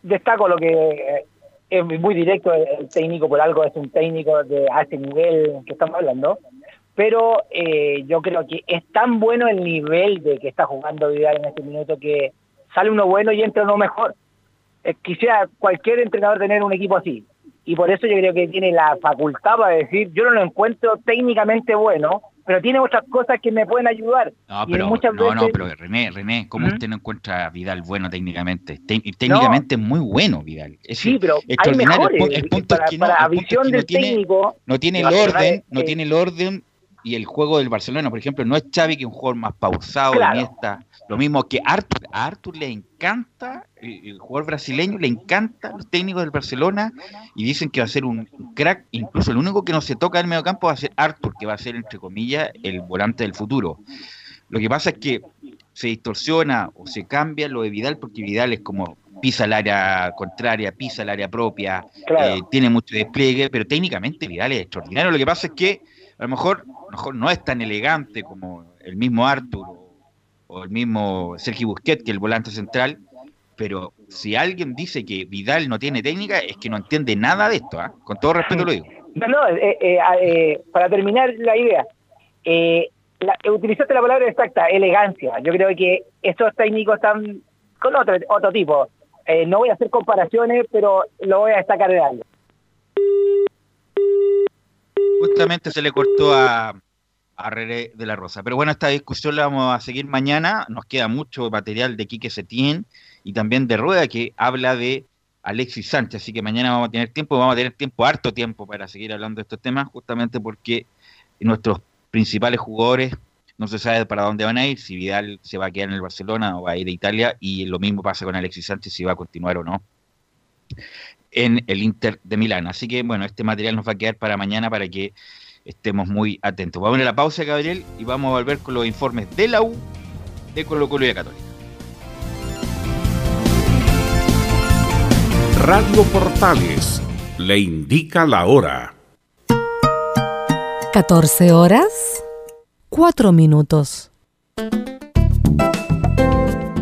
destaco lo que eh, es muy directo el, técnico, por algo es un técnico de a ese nivel que estamos hablando, pero eh, yo creo que es tan bueno el nivel de que está jugando Vidal en este minuto que sale uno bueno y entra uno mejor. Eh, quisiera cualquier entrenador tener un equipo así. Y por eso yo creo que tiene la facultad para decir, yo no lo encuentro técnicamente bueno, pero tiene otras cosas que me pueden ayudar. No, pero, muchas no, no, pero René, René, ¿cómo ¿Mm? usted no encuentra a Vidal bueno técnicamente? Te- técnicamente es muy bueno Vidal. Es Sí, pero hay extraordinario. El punto para es que no, para el punto es visión no del tiene, técnico, no tiene el orden, no tiene el orden y el juego del Barcelona, por ejemplo, no es Xavi que es un jugador más pausado, Claro. Iniesta. Lo mismo que Arthur. A Arthur le encanta, el, el jugador brasileño le encanta los técnicos del Barcelona y dicen que va a ser un crack. Incluso el único que no se toca en el mediocampo va a ser Arthur, que va a ser, entre comillas, el volante del futuro. Lo que pasa es que se distorsiona o se cambia lo de Vidal porque Vidal es como pisa el área contraria, pisa el área propia, Claro. eh, tiene mucho despliegue, pero técnicamente Vidal es extraordinario. Lo que pasa es que a lo mejor, mejor no es tan elegante como el mismo Arthur o, el mismo Sergio Busquets, que el volante central, pero si alguien dice que Vidal no tiene técnica, es que no entiende nada de esto, ¿ah? con todo respeto lo digo. No, no, eh, eh, eh, para terminar la idea, eh, la- utilizaste la palabra exacta, elegancia. Yo creo que estos técnicos están con otro, otro tipo. Eh, no voy a hacer comparaciones, pero lo voy a destacar de algo. Justamente se le cortó a, a de la Rosa. Pero bueno, esta discusión la vamos a seguir mañana. Nos queda mucho material de Quique Setién y también de Rueda que habla de Alexis Sánchez. Así que mañana vamos a tener tiempo, vamos a tener tiempo, harto tiempo para seguir hablando de estos temas, justamente porque nuestros principales jugadores no se sabe para dónde van a ir, si Vidal se va a quedar en el Barcelona o va a ir a Italia, y lo mismo pasa con Alexis Sánchez, si va a continuar o no en el Inter de Milán. Así que bueno, este material nos va a quedar para mañana para que estemos muy atentos. Vamos a la pausa, Gabriel, y vamos a volver con los informes de la U, de Colo Colo y de Católica. Radio Portales le indica la hora. 14 horas, 4 minutos.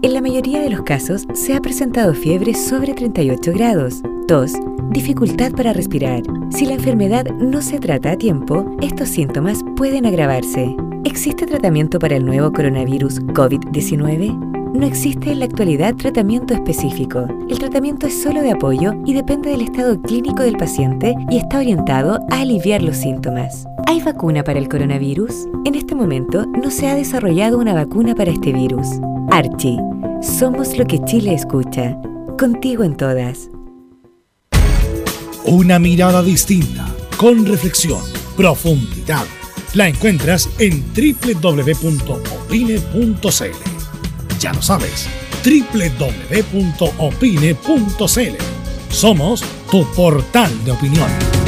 En la mayoría de los casos se ha presentado fiebre sobre 38 grados, tos, dificultad para respirar. Si la enfermedad no se trata a tiempo, estos síntomas pueden agravarse. ¿Existe tratamiento para el nuevo coronavirus COVID-19? No existe en la actualidad tratamiento específico. El tratamiento es solo de apoyo y depende del estado clínico del paciente y está orientado a aliviar los síntomas. ¿Hay vacuna para el coronavirus? En este momento no se ha desarrollado una vacuna para este virus. Archie, somos lo que Chile escucha. Contigo en todas. Una mirada distinta, con reflexión, profundidad. La encuentras en www.opine.cl. Ya lo sabes, www.opine.cl. Somos tu portal de opinión.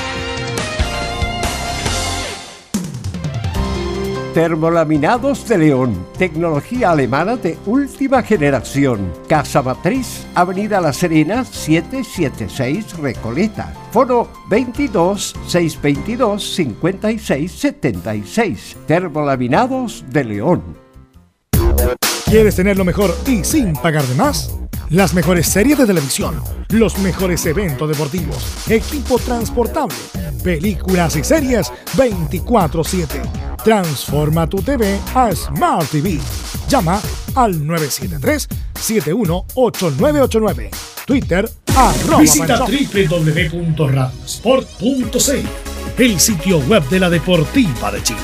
Termolaminados de León, tecnología alemana de última generación. Casa Matriz, Avenida La Serena, 776 Recoleta. Foro 22 622 56 76. Termolaminados de León. ¿Quieres tener lo mejor y sin pagar de más? Las mejores series de televisión, los mejores eventos deportivos, equipo transportable, películas y series 24/7. Transforma tu TV a Smart TV. Llama al 973-718989. Twitter arroba Visita www.radiosport.cl, el sitio web de la Deportiva de Chile.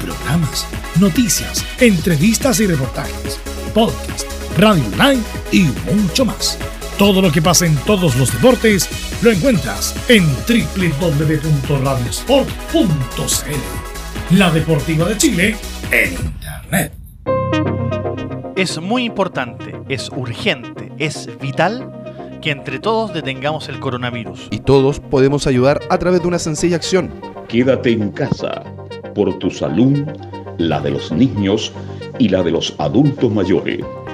Programas, noticias, entrevistas y reportajes, podcast, radio online y mucho más. Todo lo que pasa en todos los deportes lo encuentras en www.radiosport.cl. La Deportiva de Chile en Internet. Es muy importante, es urgente, es vital que entre todos detengamos el coronavirus. Y todos podemos ayudar a través de una sencilla acción. Quédate en casa por tu salud, la de los niños y la de los adultos mayores.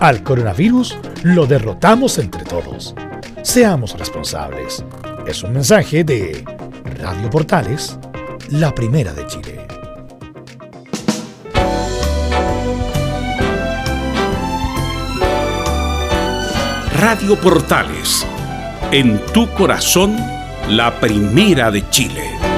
al coronavirus lo derrotamos entre todos. Seamos responsables. Es un mensaje de Radio Portales, la primera de Chile. Radio Portales, en tu corazón, la primera de Chile.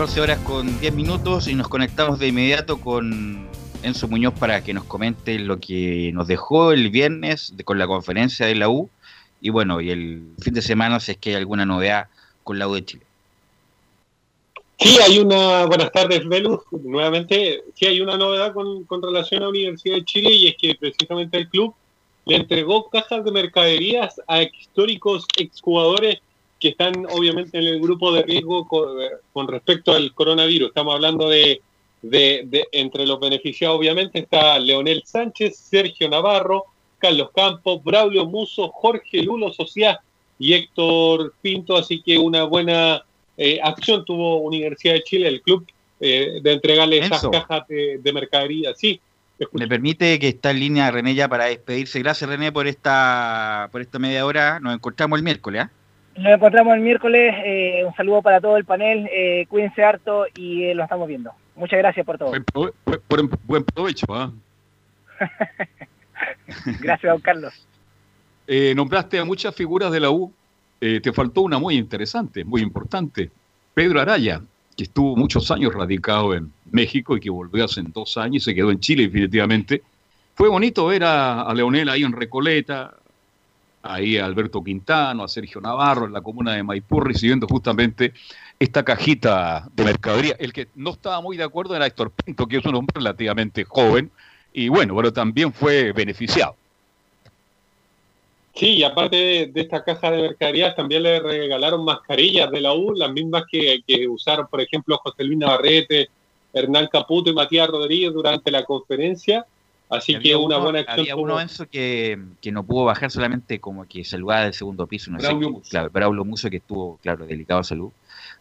Horas con 10 minutos y nos conectamos de inmediato con Enzo Muñoz para que nos comente lo que nos dejó el viernes con la conferencia de la U y bueno, y el fin de semana si es que hay alguna novedad con la U de Chile. Sí, hay una. Buenas tardes, Velus. Nuevamente, sí hay una novedad con, con relación a la Universidad de Chile y es que precisamente el club le entregó cajas de mercaderías a históricos exjugadores que están obviamente en el grupo de riesgo con, con respecto al coronavirus. Estamos hablando de, de, de- entre los beneficiados, obviamente, está Leonel Sánchez, Sergio Navarro, Carlos Campos, Braulio Muso, Jorge Lulo Sociá y Héctor Pinto. Así que una buena eh, acción tuvo Universidad de Chile, el club, eh, de entregarle esas Enzo. cajas de, de mercadería. Sí, Me permite que está en línea René ya para despedirse. Gracias René por esta por esta media hora. Nos encontramos el miércoles. ¿ah? Nos encontramos el miércoles. eh, un saludo para todo el panel. eh, cuídense harto y eh, lo estamos viendo. Muchas gracias por todo. Buen, prove- buen- provecho. ¿ah? Gracias, don Carlos. Eh, nombraste a muchas figuras de la U. Eh, te faltó una muy interesante, muy importante. Pedro Araya, que estuvo muchos años radicado en México y que volvió hace dos años y se quedó en Chile definitivamente. Fue bonito ver a, a Leonel ahí en Recoleta, ahí a Alberto Quintano, a Sergio Navarro en la comuna de Maipú recibiendo justamente esta cajita de mercadería. El que no estaba muy de acuerdo era Héctor Pinto, que es un hombre relativamente joven y bueno, pero también fue beneficiado. Sí, y aparte de, esta caja de mercaderías, también le regalaron mascarillas de la U, las mismas que, que usaron, por ejemplo, José Luis Navarrete, Hernán Caputo y Matías Rodríguez durante la conferencia. Así que una uno- buena acción. Había tuvo- uno, Enzo, que, que no pudo bajar solamente como que saludaba del segundo piso. No Braulio sé, Musso. Claro, Braulio Muso, que estuvo, claro, delicado de salud.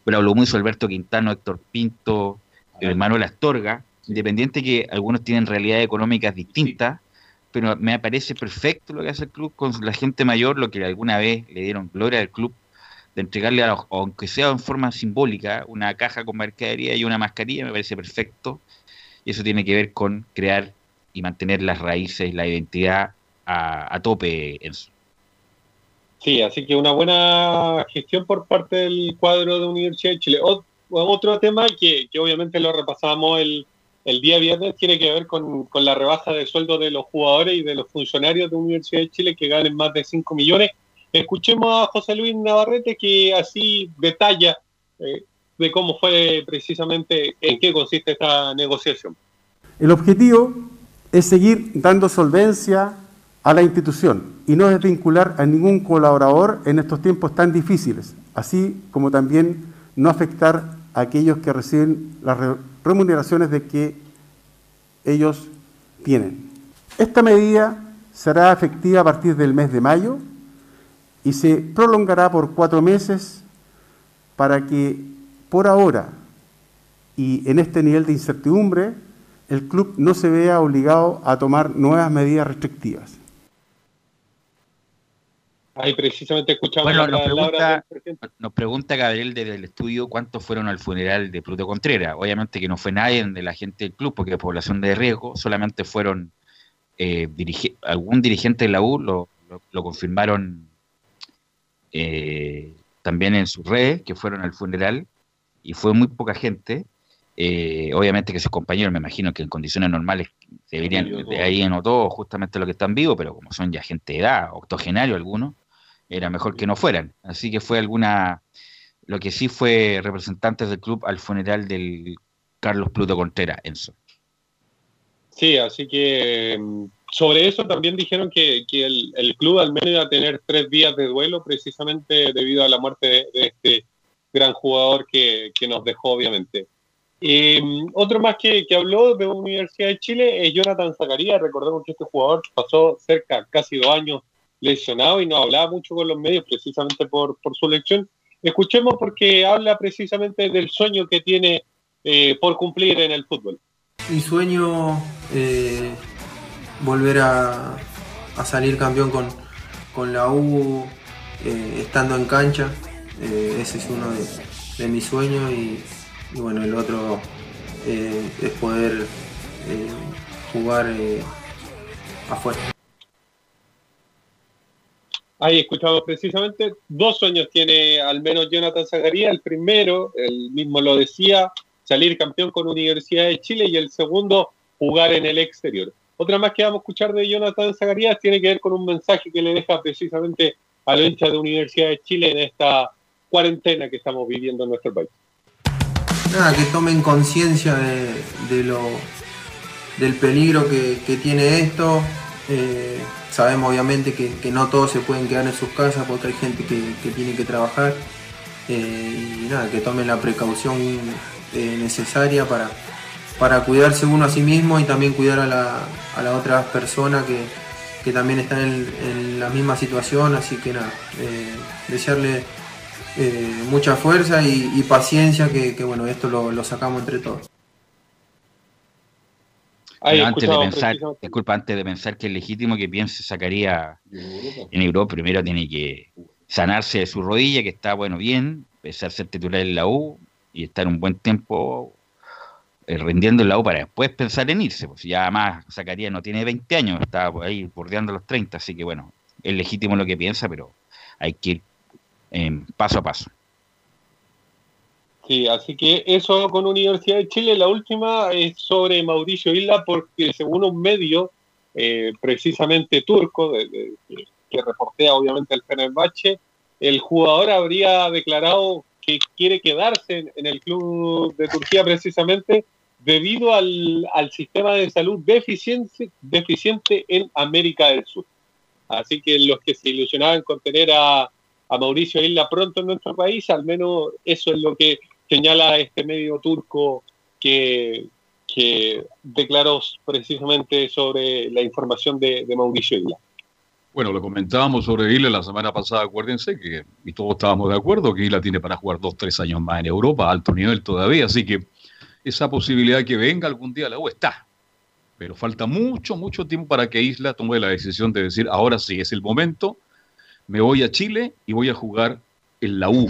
Braulio Muso, Alberto Quintano, Héctor Pinto, eh, Manuel Astorga. Independiente que algunos tienen realidades económicas distintas, pero me parece perfecto lo que hace el club con la gente mayor, lo que alguna vez le dieron gloria al club, de entregarle, a los- aunque sea en forma simbólica, una caja con mercadería y una mascarilla, me parece perfecto. Y eso tiene que ver con crear y mantener las raíces, la identidad a, a tope, Enzo. Sí, así que una buena gestión por parte del cuadro de Universidad de Chile. Ot- otro tema que, que obviamente lo repasamos el, el día viernes tiene que ver con, con la rebaja de sueldo de los jugadores y de los funcionarios de Universidad de Chile que ganen más de 5 millones. Escuchemos a José Luis Navarrete que así detalla eh, de cómo fue precisamente, en qué consiste esta negociación. El objetivo es seguir dando solvencia a la institución y no desvincular a ningún colaborador en estos tiempos tan difíciles, así como también no afectar a aquellos que reciben las re- remuneraciones de que ellos tienen. Esta medida será efectiva a partir del mes de mayo y se prolongará por cuatro meses para que por ahora y en este nivel de incertidumbre el club no se vea obligado a tomar nuevas medidas restrictivas. Ahí precisamente escuchamos Bueno, nos pregunta, nos pregunta Gabriel desde el estudio cuántos fueron al funeral de Pluto Contreras. Obviamente que no fue nadie de la gente del club, porque es población de riesgo, solamente fueron eh, dirige- algún dirigente de la U, lo, lo- lo confirmaron eh, también en sus redes, que fueron al funeral, y fue muy poca gente. Eh, obviamente que sus compañeros, me imagino que en condiciones normales deberían, de ahí anotó justamente lo que están vivos, pero como son ya gente de edad, octogenario algunos, era mejor que no fueran. Así que fue alguna, lo que sí fue representantes del club al funeral del Carlos Pluto Contreras, Enzo. Sí, así que mm, sobre eso también dijeron que, que el, el, club al menos iba a tener tres días de duelo precisamente debido a la muerte de, de este gran jugador que, que, nos dejó, obviamente. Eh, otro más que, que, habló de Universidad de Chile es Jonathan Zacarías. Recordemos que este jugador pasó cerca, casi dos años lesionado y no hablaba mucho con los medios precisamente por, por su lección. Escuchemos porque habla precisamente del sueño que tiene eh, por cumplir en el fútbol. Mi sueño eh, volver a, a, salir campeón con, con la U eh, estando en cancha. Ese es uno de, de mis sueños y, y, bueno, el otro eh, es poder jugar afuera. Ahí escuchamos precisamente, dos sueños tiene al menos Jonathan Zagaría. El primero, él mismo lo decía, salir campeón con Universidad de Chile y el segundo, jugar en el exterior. Otra más que vamos a escuchar de Jonathan Zagarías tiene que ver con un mensaje que le deja precisamente a la hincha de Universidad de Chile en esta cuarentena que estamos viviendo en nuestro país. Nada, que tomen conciencia de, lo del peligro que, tiene esto. Eh, sabemos obviamente que, no todos se pueden quedar en sus casas porque hay gente que, tiene que trabajar. Eh, y nada, que tomen la precaución eh, necesaria para, para cuidarse uno a sí mismo y también cuidar a la, a la otra persona que, que también está en, en, la misma situación, así que nada, desearle eh, mucha fuerza y, y paciencia, que, que, bueno, esto lo, lo, sacamos entre todos. Pero antes de pensar, disculpa, antes de pensar que es legítimo que piense sacaría en Europa, primero tiene que sanarse de su rodilla, que está bueno bien, empezar a ser titular en la U y estar un buen tiempo eh, rindiendo en la U para después pensar en irse. Pues ya más Zacarías no tiene 20 años, está por ahí bordeando los 30, así que bueno, es legítimo lo que piensa, pero hay que ir eh, paso a paso. Sí, así que eso con Universidad de Chile. La última es sobre Mauricio Isla, porque según un medio, eh, precisamente turco, que reportea obviamente el Fenerbahce, el jugador habría declarado que quiere quedarse en, en el club de Turquía precisamente debido al, al sistema de salud deficiente, deficiente en América del Sur. Así que los que se ilusionaban con tener a, a Mauricio Isla pronto en nuestro país, al menos eso es lo que señala este medio turco que, que declaró precisamente sobre la información de, Mauricio Isla. Bueno, lo comentábamos sobre Isla la semana pasada, acuérdense que y todos estábamos de acuerdo que Isla tiene para jugar dos, tres años más en Europa, a alto nivel todavía, así que esa posibilidad que venga algún día la U está. Pero falta mucho, mucho tiempo para que Isla tome la decisión de decir, ahora sí es el momento, me voy a Chile y voy a jugar en la U.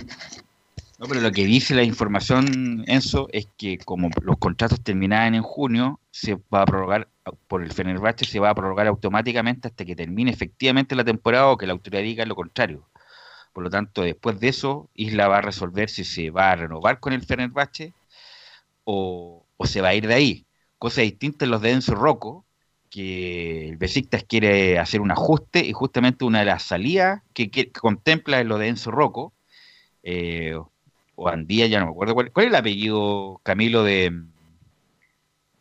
No, pero lo que dice la información, Enzo, es que como los contratos terminaban en junio, se va a prorrogar, por el Fenerbahce se va a prorrogar automáticamente hasta que termine efectivamente la temporada o que la autoridad diga lo contrario. Por lo tanto, después de eso, Isla va a resolver si se va a renovar con el Fenerbahce o, se va a ir de ahí. Cosa distinta en los de Enzo Rocco, que el Besiktas quiere hacer un ajuste y justamente una de las salidas que, contempla es lo de Enzo Rocco, eh, o Andía, ya no me acuerdo cuál, cuál es el apellido, Camilo, de...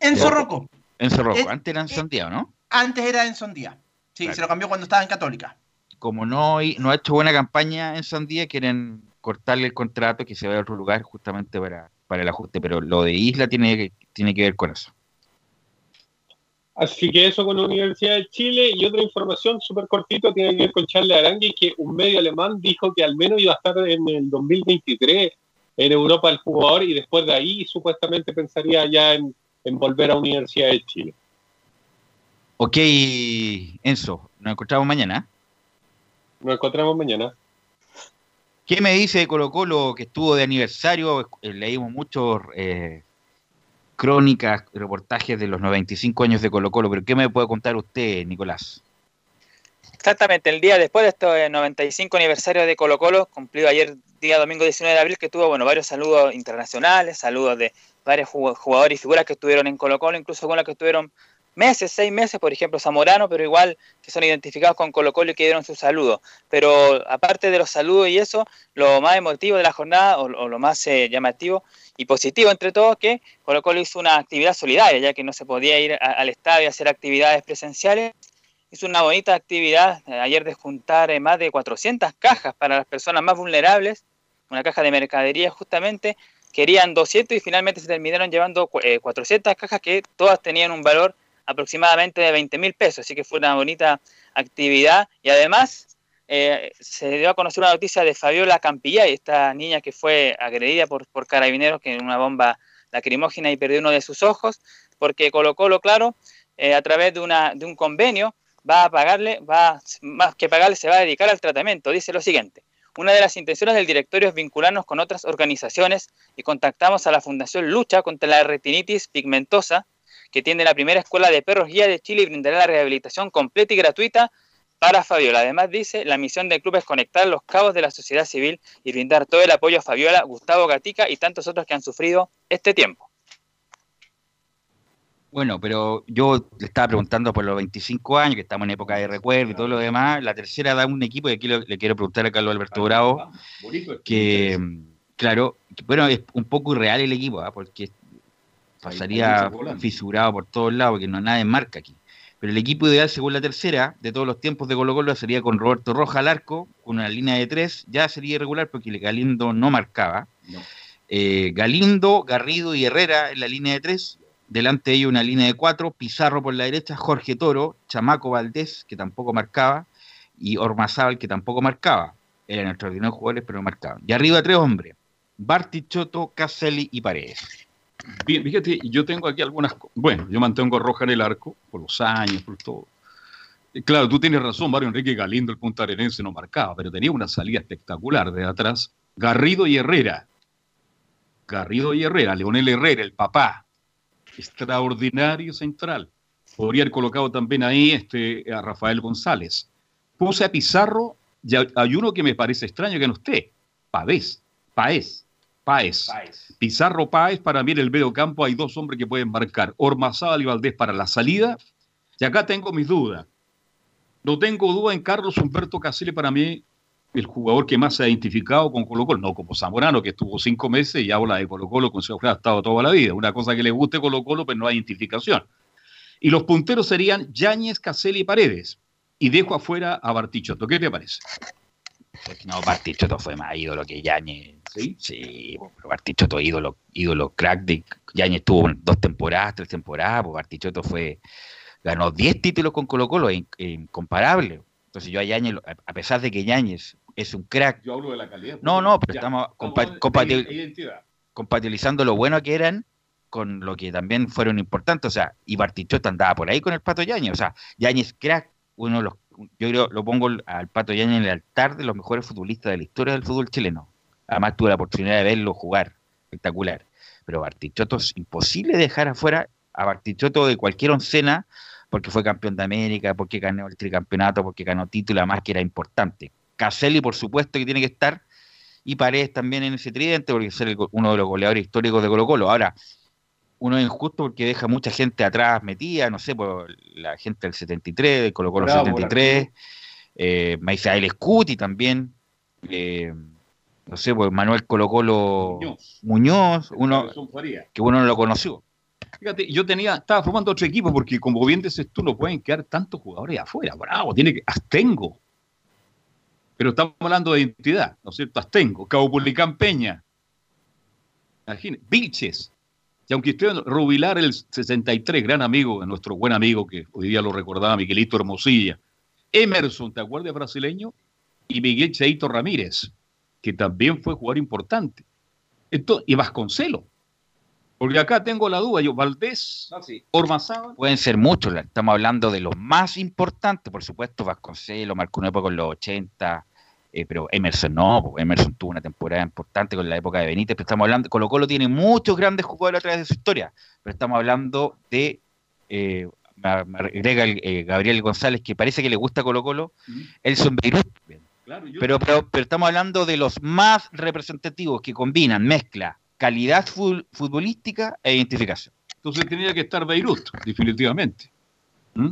Enzo de, Rocco. Enzo Rocco, es, antes era Enzo Andía, ¿no? Antes era Enzo Andía, sí, claro. se lo cambió cuando estaba en Católica. Como no, no ha hecho buena campaña en Sandía, quieren cortarle el contrato que se vaya a otro lugar justamente para, para el ajuste, pero lo de Isla tiene, tiene que ver con eso. Así que eso con la Universidad de Chile y otra información súper cortito tiene que ver con Charles Arangui, que un medio alemán dijo que al menos iba a estar en el 2023 en Europa el jugador y después de ahí supuestamente pensaría ya en, en volver a Universidad de Chile. Ok, Enzo, nos encontramos mañana. Nos encontramos mañana. ¿Qué me dice de Colo Colo que estuvo de aniversario? Leímos muchos eh, crónicas, reportajes de los 95 años de Colo Colo, pero ¿qué me puede contar usted, Nicolás? Exactamente, el día después de este 95 aniversario de Colo Colo, cumplido ayer día domingo 19 de abril, que tuvo bueno, varios saludos internacionales, saludos de varios jugadores y figuras que estuvieron en Colo Colo, incluso algunas que estuvieron meses, seis meses, por ejemplo Zamorano, pero igual que son identificados con Colo Colo y que dieron su saludo. Pero aparte de los saludos y eso, lo más emotivo de la jornada, o, lo más eh, llamativo y positivo entre todos, que Colo Colo hizo una actividad solidaria, ya que no se podía ir al estadio a hacer actividades presenciales. Hizo una bonita actividad eh, ayer de juntar eh, más de 400 cajas para las personas más vulnerables, una caja de mercadería justamente, querían 200 y finalmente se terminaron llevando 400 cajas que todas tenían un valor aproximadamente de 20 mil pesos, así que fue una bonita actividad y además eh, se dio a conocer una noticia de Fabiola Campillay, esta niña que fue agredida por, carabineros en una bomba lacrimógena y perdió uno de sus ojos, porque Colo Colo, claro, eh, a través de, de un convenio va a pagarle, va más que pagarle, se va a dedicar al tratamiento. Dice lo siguiente. Una de las intenciones del directorio es vincularnos con otras organizaciones y contactamos a la Fundación Lucha contra la Retinitis Pigmentosa, que tiene la primera escuela de perros guía de Chile y brindará la rehabilitación completa y gratuita para Fabiola. Además dice, la misión del club es conectar los cabos de la sociedad civil y brindar todo el apoyo a Fabiola, Gustavo Gatica y tantos otros que han sufrido este tiempo. Bueno, pero yo le estaba preguntando por los 25 años, que estamos en época de recuerdo y todo lo demás. La tercera da un equipo, y aquí le quiero preguntar a Carlos Alberto Bravo, que, claro, bueno, es un poco irreal el equipo, ¿ah? porque pasaría fisurado por todos lados, porque no nada en marca aquí. Pero el equipo ideal, según la tercera, de todos los tiempos de Colo Colo, sería con Roberto Roja al arco, con una línea de tres, ya sería irregular porque Galindo no marcaba. Eh, Galindo, Garrido y Herrera en la línea de tres, delante de ellos una línea de cuatro, Pizarro por la derecha, Jorge Toro, Chamaco Valdés, que tampoco marcaba, y Ormazábal, que tampoco marcaba. Eran extraordinarios jugadores, pero no marcaban. Y arriba tres hombres, Bartichotto, Caselli y Paredes. Bien, fíjate, yo tengo aquí algunas. Bueno, yo mantengo Roja en el arco, por los años, por todo. Eh, claro, tú tienes razón, Mario Enrique Galindo, el puntarenense, no marcaba, pero tenía una salida espectacular de atrás. Garrido y Herrera. Garrido y Herrera, Leonel Herrera, el papá. Extraordinario central. Podría haber colocado también ahí este, a Rafael González. Puse a Pizarro y hay uno que me parece extraño que no esté. Pavés. Paez. Páez. Pizarro Páez, para mí en el medio campo hay dos hombres que pueden marcar, Ormazábal y Valdés para la salida. Y acá tengo mis dudas. No tengo duda en Carlos Humberto Casillas, para mí el jugador que más se ha identificado con Colo Colo, no como Zamorano, que estuvo cinco meses y habla de Colo Colo con su ha estado toda la vida. Una cosa que le guste Colo Colo, pero no hay identificación. Y los punteros serían Yáñez, Caselli y Paredes. Y dejo afuera a Bartichotto. ¿Qué te parece? No, Bartichotto fue más ídolo que Yáñez Sí, sí, Bartichotto ídolo, ídolo crack de Yañez tuvo dos temporadas, tres temporadas, pues Bartichotto fue, ganó 10 títulos con Colo Colo, incomparable. Entonces yo a Yañez, a pesar de que Yañez es un crack. Yo hablo de la calidad. No, no, pero estamos, compatibilizando lo bueno que eran con lo que también fueron importantes. O sea, y Bartichotto andaba por ahí con el Pato Yañez. O sea, Yañez crack, uno de los, yo creo, lo pongo al Pato Yañez en el altar de los mejores futbolistas de la historia del fútbol chileno. Además tuve la oportunidad de verlo jugar, espectacular. Pero Bartichotto es imposible dejar afuera a Bartichotto de cualquier oncena porque fue campeón de América, porque ganó el tricampeonato, porque ganó título, además que era importante. Caselli, por supuesto, que tiene que estar, y Paredes también en ese tridente, porque es uno de los goleadores históricos de Colo Colo. Ahora, uno es injusto porque deja mucha gente atrás metida, no sé, por la gente del 73, de Colo Colo 73, eh, Maisael Scuti también, eh, no sé, pues Manuel Colo Colo Muñoz, uno que uno no lo conoció. Fíjate, yo tenía, estaba formando otro equipo porque como bien dices tú, no pueden quedar tantos jugadores afuera. Bravo, tiene que, Astengo. Pero estamos hablando de identidad, ¿no es cierto? Astengo, Cabo Publicán Peña. Imagínate, Vilches. Y aunque usted Rubilar, el 63, gran amigo, nuestro buen amigo, que hoy día lo recordaba, Miguelito Hermosilla. Emerson, ¿te acuerdas brasileño? Y Miguel Cheito Ramírez que también fue jugador importante. Entonces, y Vasconcelo. Porque acá tengo la duda, yo, Valdés, ah, Pueden ser muchos, estamos hablando de los más importantes, por supuesto, Vasconcelo marcó una época en los 80, eh, pero Emerson no, Emerson tuvo una temporada importante con la época de Benítez, pero estamos hablando, Colo Colo tiene muchos grandes jugadores a través de su historia, pero estamos hablando de, eh, me, agrega eh, Gabriel González, que parece que le gusta Colo Colo, Elson Beirut, pero, pero, pero, estamos hablando de los más representativos que combinan, mezcla calidad futbolística e identificación. Entonces tenía que estar Beirut, definitivamente. ¿Mm?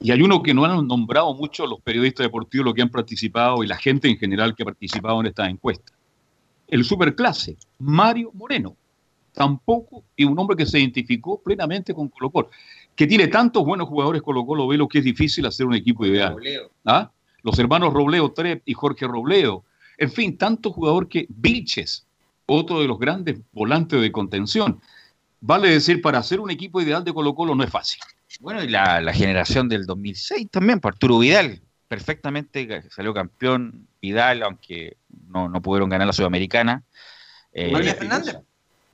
Y hay uno que no han nombrado mucho los periodistas deportivos, los que han participado y la gente en general que ha participado en esta encuesta. El superclase, Mario Moreno. Tampoco, y un hombre que se identificó plenamente con Colo Colo, que tiene tantos buenos jugadores Colo Colo, ve lo que es difícil hacer un equipo ideal. ¿Ah? Los hermanos Robleo Trep y Jorge Robleo, en fin, tantos jugadores que Vilches, otro de los grandes volantes de contención. Vale decir, para hacer un equipo ideal de Colo Colo no es fácil. Bueno, y la, generación del 2006 también, por Arturo Vidal, perfectamente salió campeón Vidal, aunque no, no pudieron ganar la Sudamericana. Eh, Matías Fernández.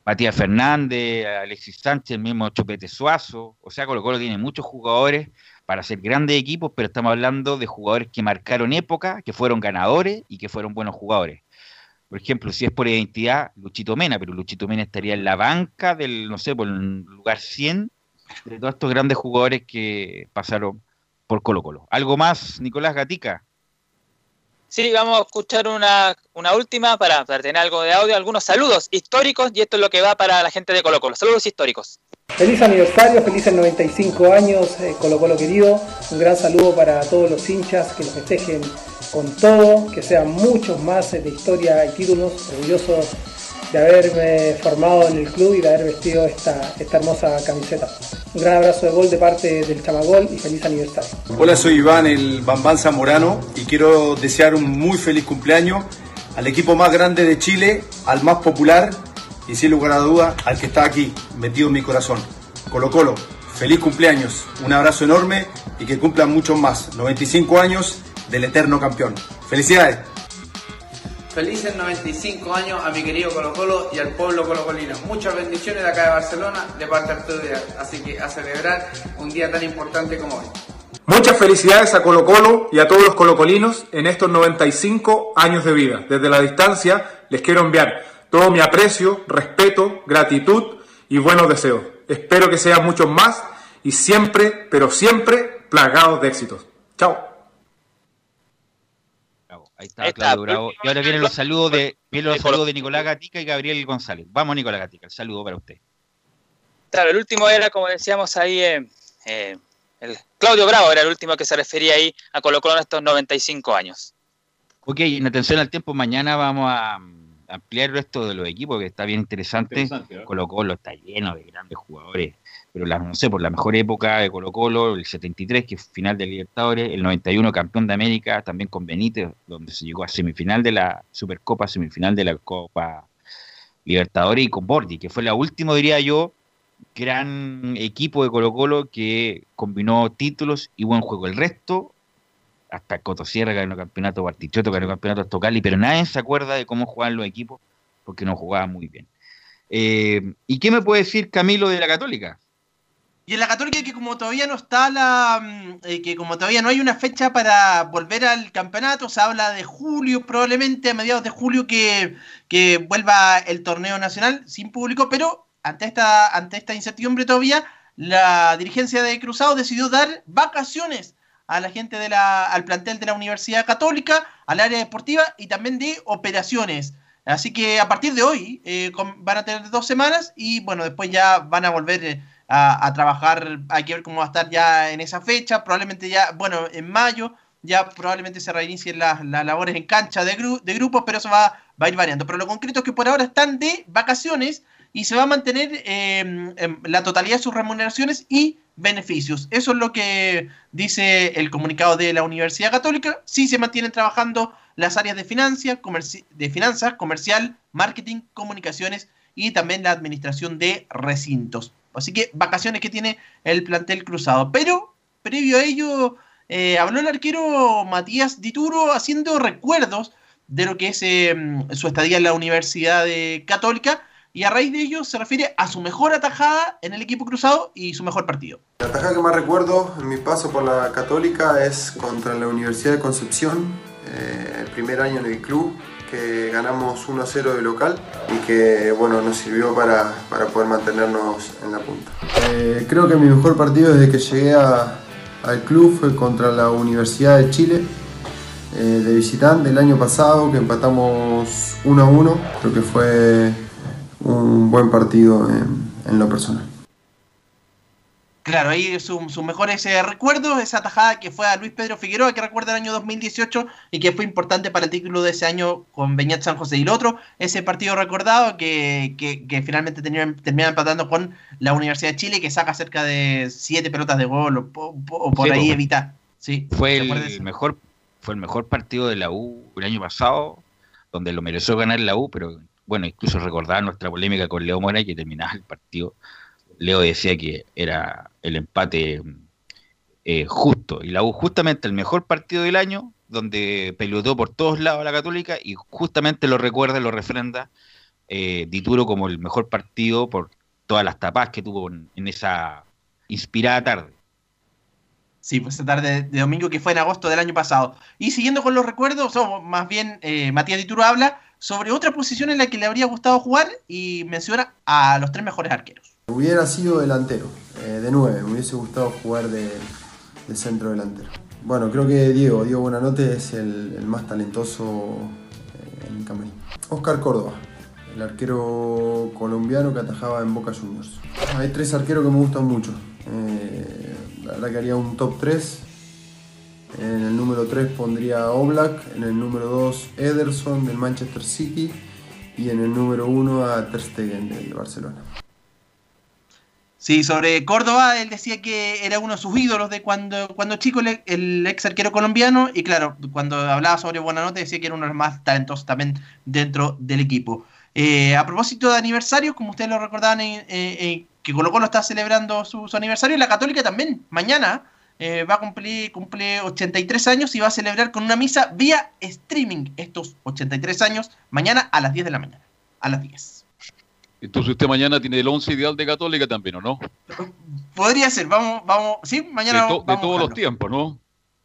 Matías Fernández, Alexis Sánchez, el mismo Chopete Suazo. O sea, Colo Colo tiene muchos jugadores para ser grandes equipos, pero estamos hablando de jugadores que marcaron época, que fueron ganadores y que fueron buenos jugadores. Por ejemplo, si es por identidad, Luchito Mena, pero Luchito Mena estaría en la banca del, no sé, por el lugar 100 de todos estos grandes jugadores que pasaron por Colo Colo. ¿Algo más, Nicolás Gatica? Sí, vamos a escuchar una, última para, para, tener algo de audio, algunos saludos históricos y esto es lo que va para la gente de Colo Colo. Saludos históricos. Feliz aniversario, felices 95 años, eh, Colo Colo querido. Un gran saludo para todos los hinchas que nos festejen con todo, que sean muchos más de historia y títulos. Orgullosos de haberme formado en el club y de haber vestido esta, esta hermosa camiseta. Un gran abrazo de gol de parte del Chamagol y feliz aniversario. Hola, soy Iván, el Bambán Zamorano, y quiero desear un muy feliz cumpleaños al equipo más grande de Chile, al más popular y sin lugar a duda al que está aquí, metido en mi corazón. Colo Colo, feliz cumpleaños, un abrazo enorme y que cumplan muchos más. 95 años del eterno campeón. Felicidades. Felices 95 años a mi querido Colo Colo y al pueblo colocolino. Muchas bendiciones de acá de Barcelona, de parte de Arturo Así que a celebrar un día tan importante como hoy. Muchas felicidades a Colo Colo y a todos los colocolinos en estos 95 años de vida. Desde la distancia les quiero enviar todo mi aprecio, respeto, gratitud y buenos deseos. Espero que sean muchos más y siempre, pero siempre, plagados de éxitos. Chao. Ahí está, Claudio Bravo. Y ahora vienen los saludos de, vienen los saludos de Nicolás Gatica y Gabriel González. Vamos, Nicolás Gatica, el saludo para usted. Claro, el último era, como decíamos ahí, eh, eh, el Claudio Bravo era el último que se refería ahí a Colo Colo en estos 95 años. Ok, en atención al tiempo, mañana vamos a mm, ampliar el resto de los equipos, que está bien interesante. interesante ¿eh? Colo Colo está lleno de grandes jugadores pero la, no sé, por la mejor época de Colo Colo, el 73, que es final de Libertadores, el 91 campeón de América, también con Benítez, donde se llegó a semifinal de la Supercopa, semifinal de la Copa Libertadores y con Bordi, que fue la última, diría yo, gran equipo de Colo Colo que combinó títulos y buen juego. El resto, hasta Cotosierra ganó campeonato, Bartichotto ganó campeonato Tocali, pero nadie se acuerda de cómo jugaban los equipos porque no jugaban muy bien. Eh, ¿Y qué me puede decir Camilo de la Católica? Y en la Católica que como todavía no está la mm, eh, que como todavía no hay una fecha para volver al campeonato, se habla de julio, probablemente a mediados de julio que, que vuelva el torneo nacional sin público, pero ante esta, ante esta incertidumbre todavía, la dirigencia de Cruzado decidió dar vacaciones a la gente de la, al plantel de la Universidad Católica, al área deportiva y también de operaciones. Así que a partir de hoy eh, van a tener dos semanas y bueno, después ya van a volver. Eh, a, trabajar, hay que ver cómo va a estar ya en esa fecha, probablemente ya, bueno, en mayo ya probablemente se reinicien las, labores en cancha de, de grupos, pero eso va, va, a ir variando. Pero lo concreto es que por ahora están de vacaciones y se va a mantener em, em, la totalidad de sus remuneraciones y beneficios. Eso es lo que dice el comunicado de la Universidad Católica. Sí se mantienen trabajando las áreas de, financia, de finanzas, comercial, marketing, comunicaciones y también la administración de recintos. Así que vacaciones que tiene el plantel cruzado. Pero previo a ello, eh, habló el arquero Matías Dituro haciendo recuerdos de lo que es em, su estadía en la Universidad Católica. Y a raíz de ello se refiere a su mejor atajada en el equipo cruzado y su mejor partido. La atajada que más recuerdo en mi paso por la Católica es contra la Universidad de Concepción, eh, el primer año en el club ganamos 1-0 de local y que bueno, nos sirvió para, poder mantenernos en la punta. Eh, creo que mi mejor partido desde que llegué al club fue contra la Universidad de Chile. eh, de visitante el año pasado, que empatamos 1 a 1. Creo que fue un buen partido en lo personal. Claro, ahí sus su mejores eh, recuerdos, esa tajada que fue a Luis Pedro Figueroa, que recuerda el año 2018 y que fue importante para el título de ese año con Beñat San José. Y el otro, ese partido recordado que, que, que finalmente termina, empatando con la Universidad de Chile, que saca cerca de siete pelotas de gol o, o, o por sí, ahí evitar. Sí, fue el mejor fue el mejor partido de la U el año pasado, donde lo mereció ganar la U, pero bueno, incluso recordar nuestra polémica con Leo Mora, que terminaba el partido Leo decía que era el empate eh, justo. Y la U, justamente el mejor partido del año, donde pelotó por todos lados la Católica, y justamente lo recuerda, lo refrenda eh, Dituro como el mejor partido por todas las tapas que tuvo en, en esa inspirada tarde. Sí, pues esa tarde de domingo que fue en agosto del año pasado. Y siguiendo con los recuerdos, o más bien eh, Matías Dituro habla sobre otra posición en la que le habría gustado jugar y menciona a los tres mejores arqueros. Hubiera sido delantero, eh, de nueve, me hubiese gustado jugar de, de, centro delantero. Bueno, creo que Diego, Diego Buenanote es el, más talentoso eh, en el camarín. Oscar Córdoba, el arquero colombiano que atajaba en Boca Juniors. Hay tres arqueros que me gustan mucho. Eh, la verdad que haría un top 3. En el número 3 pondría Oblak, en el número 2 Ederson del Manchester City y en el número 1 a Ter Stegen del Barcelona. Sí, sobre Córdoba, él decía que era uno de sus ídolos de cuando, cuando chico, el, el ex arquero colombiano, y claro, cuando hablaba sobre Buenanote decía que era uno de los más talentosos también dentro del equipo. Eh, a propósito de aniversarios, como ustedes lo recordaban, eh, eh, que Colo Colo está celebrando su, su, aniversario, la Católica también, mañana va a cumplir cumple 83 años y va a celebrar con una misa vía streaming estos 83 años, mañana a las 10 de la mañana, a las 10. Entonces usted mañana tiene el 11 ideal de Católica también, ¿o no? Podría ser, vamos, vamos, sí, mañana. De, to, vamos de todos los tiempos, ¿no?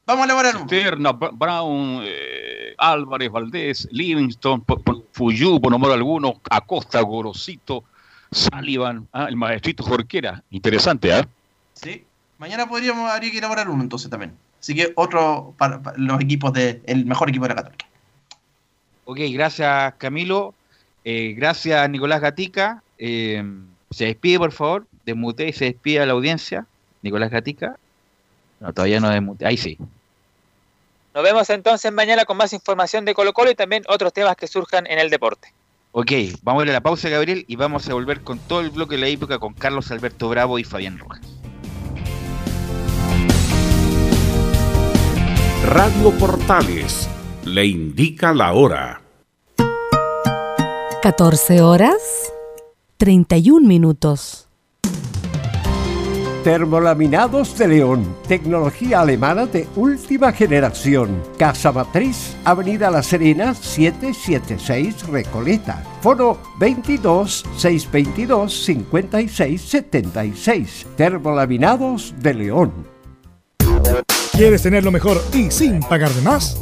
Vamos a elaborar uno. Cisterna, Brown, eh, Álvarez, Valdés, Livingston, Fuyú, por nombrar algunos, Acosta, Gorosito, Sullivan, ah, el maestrito Jorquera. Interesante, ¿ah? ¿eh? Sí, mañana podríamos, habría que elaborar uno entonces también. Así que otro para, para los equipos del de, mejor equipo de la Católica. Ok, gracias Camilo. Eh, gracias, Nicolás Gatica. Eh, se despide, por favor. Desmute y se despide a la audiencia. Nicolás Gatica. No, todavía no desmute. Ahí sí. Nos vemos entonces mañana con más información de Colo Colo y también otros temas que surjan en el deporte. Ok, vamos a ir a la pausa, Gabriel, y vamos a volver con todo el bloque de la época con Carlos Alberto Bravo y Fabián Rojas. Radio Portales le indica la hora. 14 horas 31 minutos. Termolaminados de León, tecnología alemana de última generación. Casa Matriz, Avenida La Serena, 776 Recoleta. Foro 22 622 56 76. Termolaminados de León. ¿Quieres tener lo mejor y sin pagar de más?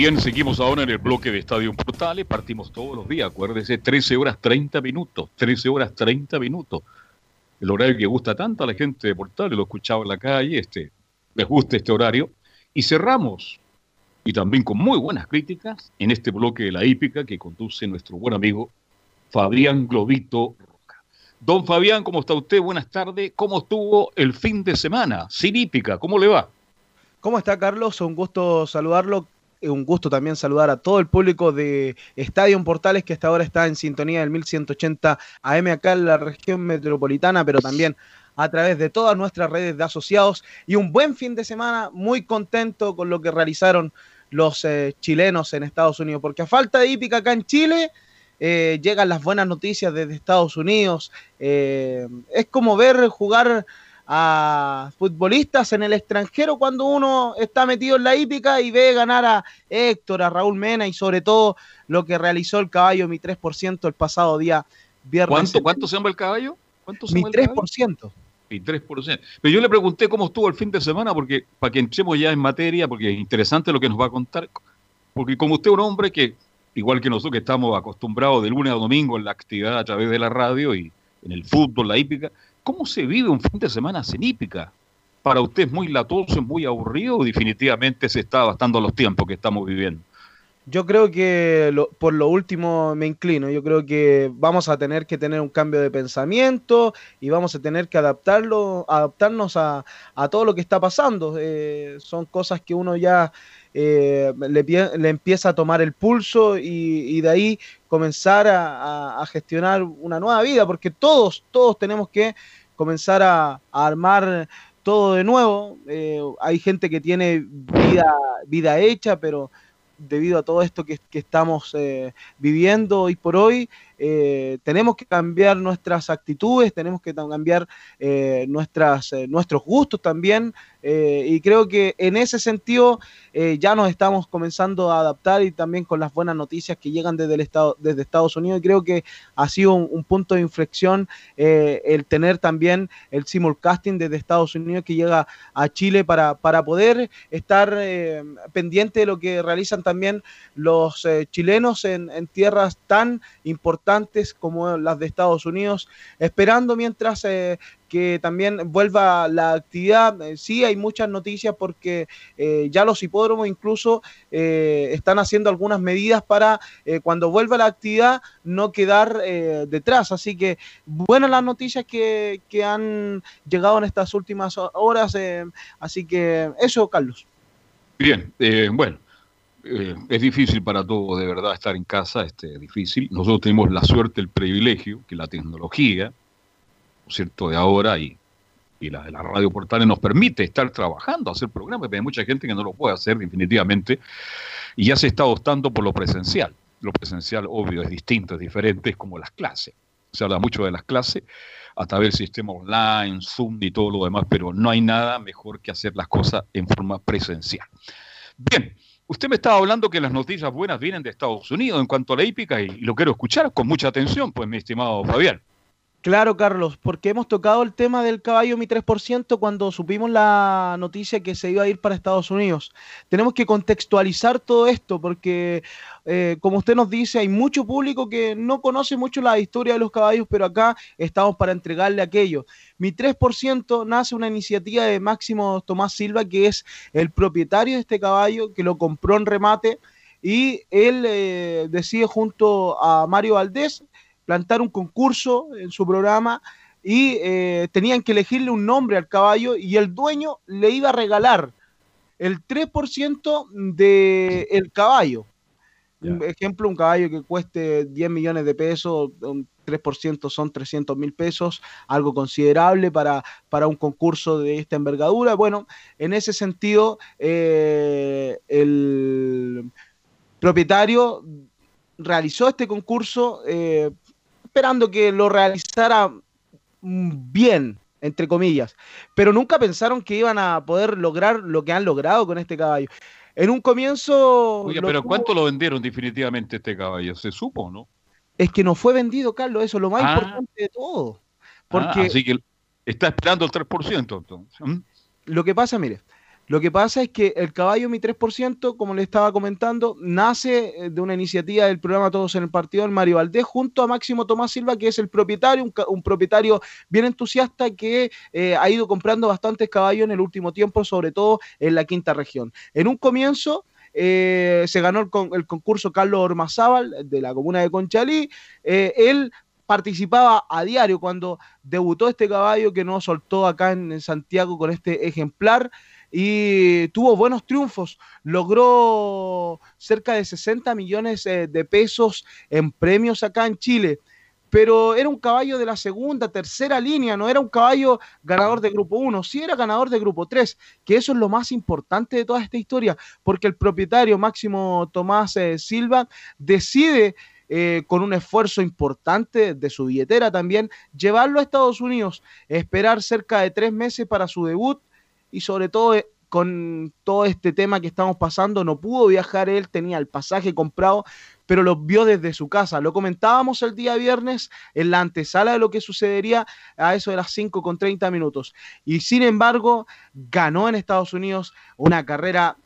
Bien, seguimos ahora en el bloque de Estadio Portales. Partimos todos los días, acuérdese, 13 horas 30 minutos. 13 horas 30 minutos. El horario que gusta tanto a la gente de Portales, lo escuchaba en la calle, este, les gusta este horario. Y cerramos, y también con muy buenas críticas, en este bloque de la hípica que conduce nuestro buen amigo Fabián Globito Roca. Don Fabián, ¿cómo está usted? Buenas tardes. ¿Cómo estuvo el fin de semana? Sin hípica, ¿cómo le va? ¿Cómo está Carlos? Un gusto saludarlo. Un gusto también saludar a todo el público de Estadio Portales que hasta ahora está en sintonía del 1180 AM acá en la región metropolitana, pero también a través de todas nuestras redes de asociados. Y un buen fin de semana, muy contento con lo que realizaron los eh, chilenos en Estados Unidos, porque a falta de hípica acá en Chile, eh, llegan las buenas noticias desde Estados Unidos. Eh, es como ver jugar a futbolistas en el extranjero cuando uno está metido en la hípica y ve ganar a Héctor, a Raúl Mena y sobre todo lo que realizó el caballo mi 3% el pasado día viernes. ¿Cuánto, cuánto se llama el caballo? ¿Cuánto se Mi llama el caballo? 3%. Y 3%. Pero yo le pregunté cómo estuvo el fin de semana, porque para que entremos ya en materia, porque es interesante lo que nos va a contar. Porque como usted es un hombre que, igual que nosotros que estamos acostumbrados de lunes a domingo en la actividad a través de la radio y en el fútbol, la hípica, ¿cómo se vive un fin de semana sin hípica? ¿Para usted es muy latoso, es muy aburrido o definitivamente se está adaptando a los tiempos que estamos viviendo? Yo creo que por lo último me inclino. Yo creo que vamos a tener que tener un cambio de pensamiento y vamos a tener que adaptarlo, adaptarnos a, a todo lo que está pasando. Eh, son cosas que uno ya eh, le, le empieza a tomar el pulso y, de ahí comenzar a, gestionar una nueva vida, porque todos, todos tenemos que comenzar a, armar todo de nuevo. Eh, hay gente que tiene vida, vida hecha, pero debido a todo esto que, estamos eh, viviendo hoy por hoy, tenemos que cambiar nuestras actitudes, tenemos que cambiar nuestras, nuestros gustos también, eh, y creo que en ese sentido eh, ya nos estamos comenzando a adaptar y también con las buenas noticias que llegan desde, el estado, desde Estados Unidos, y creo que ha sido un, un punto de inflexión eh, el tener también el simulcasting desde Estados Unidos que llega a Chile para, para poder estar pendiente de lo que realizan también los chilenos en, en tierras tan importantes como las de Estados Unidos, esperando mientras que también vuelva la actividad. Eh, sí, hay muchas noticias porque eh, ya los hipódromos incluso eh, están haciendo algunas medidas para cuando vuelva la actividad no quedar detrás. Así que buenas las noticias que, que han llegado en estas últimas horas. así que eso, Carlos. Bien, bueno, es difícil para todos de verdad estar en casa, este, es difícil. Nosotros tenemos la suerte, el privilegio, que la tecnología, ¿no es cierto?, de ahora y, y la de la radio portales nos permite estar trabajando, hacer programas, pero hay mucha gente que no lo puede hacer definitivamente y ya se está optando por lo presencial. Lo presencial, obvio, es distinto, es diferente, es como las clases. Se habla mucho de las clases a través del sistema online, Zoom y todo lo demás, pero no hay nada mejor que hacer las cosas en forma presencial. Bien, usted me estaba hablando que las noticias buenas vienen de Estados Unidos en cuanto a la hípica y lo quiero escuchar con mucha atención, pues mi estimado Fabián. Claro, Carlos, porque hemos tocado el tema del caballo Mi 3% cuando supimos la noticia que se iba a ir para Estados Unidos. Tenemos que contextualizar todo esto porque, eh, como usted nos dice, hay mucho público que no conoce mucho la historia de los caballos, pero acá estamos para entregarle aquello. Mi 3% nace una iniciativa de Máximo Tomás Silva, que es el propietario de este caballo, que lo compró en remate y él eh, decide junto a Mario Valdés plantar un concurso en su programa y eh, tenían que elegirle un nombre al caballo y el dueño le iba a regalar el 3% del caballo. Un ejemplo, un caballo que cueste 10 millones de pesos, un 3% son 300 mil pesos, algo considerable para, para un concurso de esta envergadura. Bueno, en ese sentido, eh, el propietario realizó este concurso eh, esperando que lo realizara mm, bien, entre comillas, pero nunca pensaron que iban a poder lograr lo que han logrado con este caballo. En un comienzo... Oye, pero tuvo- ¿cuánto lo vendieron definitivamente este caballo? ¿Se supo, no? Es que no fue vendido, Carlos, eso es lo más Ah. importante de todo. Porque Ah, así que está esperando el 3%, entonces. ¿Mm? lo que pasa, mire, lo que pasa es que el caballo Mi 3%, como le estaba comentando, nace eh, de una iniciativa del programa Todos en el Partido del Mario Valdés junto a Máximo Tomás Silva, que es el propietario, un, propietario bien entusiasta que eh, ha ido comprando bastantes caballos en el último tiempo, sobre todo en la quinta región. En un comienzo... eh, se ganó el, con- el concurso Carlos Ormazábal de la comuna de Conchalí. Él participaba a diario cuando debutó este caballo que nos soltó acá en Santiago con este ejemplar y tuvo buenos triunfos. Logró cerca de 60 millones eh, de pesos en premios acá en Chile. Pero era un caballo de la segunda, tercera línea, no era un caballo ganador de grupo 1, sí era ganador de grupo 3, que eso es lo más importante de toda esta historia, porque el propietario Máximo Tomás eh, Silva decide eh, con un esfuerzo importante de su billetera también, llevarlo a Estados Unidos, esperar cerca de tres meses para su debut y sobre todo eh, con todo este tema que estamos pasando, no pudo viajar él, tenía el pasaje comprado, pero lo vio desde su casa. Lo comentábamos el día viernes en la antesala de lo que sucedería a eso de las 5 con 30 minutos. Y sin embargo, ganó en Estados Unidos una carrera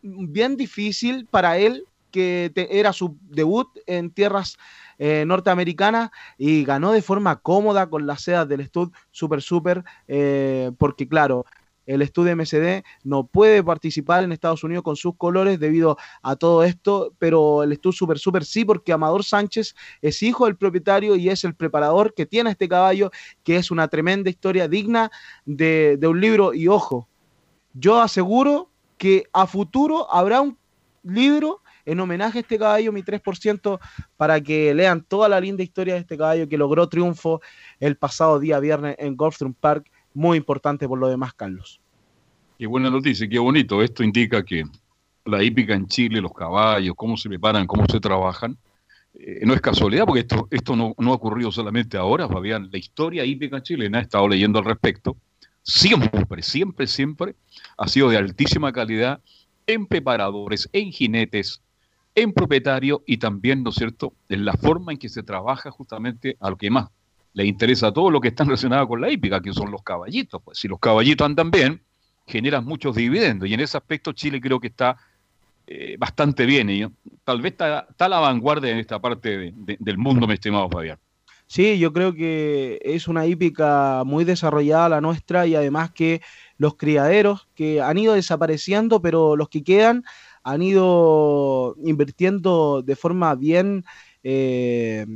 bien difícil para él, que era su debut en tierras eh, norteamericanas y ganó de forma cómoda con las sedas del Stud Super Super, eh, porque claro, el Stud MSD no puede participar en Estados Unidos con sus colores debido a todo esto, pero el Stud Super Super sí, porque Amador Sánchez es hijo del propietario y es el preparador que tiene este caballo, que es una tremenda historia digna de, un libro. Y ojo, yo aseguro que a futuro habrá un libro en homenaje a este caballo, mi 3%, para que lean toda la linda historia de este caballo que logró triunfo el pasado día viernes en Gulfstream Park, muy importante por lo demás, Carlos. Qué buena noticia, qué bonito. Esto indica que la hípica en Chile, los caballos, cómo se preparan, cómo se trabajan, eh, no es casualidad, porque esto, esto no, no ha ocurrido solamente ahora, Fabián. La historia hípica chilena, he estado leyendo al respecto, siempre, siempre, siempre ha sido de altísima calidad en preparadores, en jinetes, en propietario y también, ¿no es cierto?, en la forma en que se trabaja justamente a lo que más le interesa todo lo que está relacionado con la hípica, que son los caballitos. Pues si los caballitos andan bien, generan muchos dividendos y en ese aspecto Chile creo que está eh, bastante bien tal vez está, está a la vanguardia en esta parte de- de- del mundo, mi estimado Fabián. Sí, yo creo que es una hípica muy desarrollada la nuestra y además que los criaderos que han ido desapareciendo, pero los que quedan han ido invirtiendo de forma bien eh,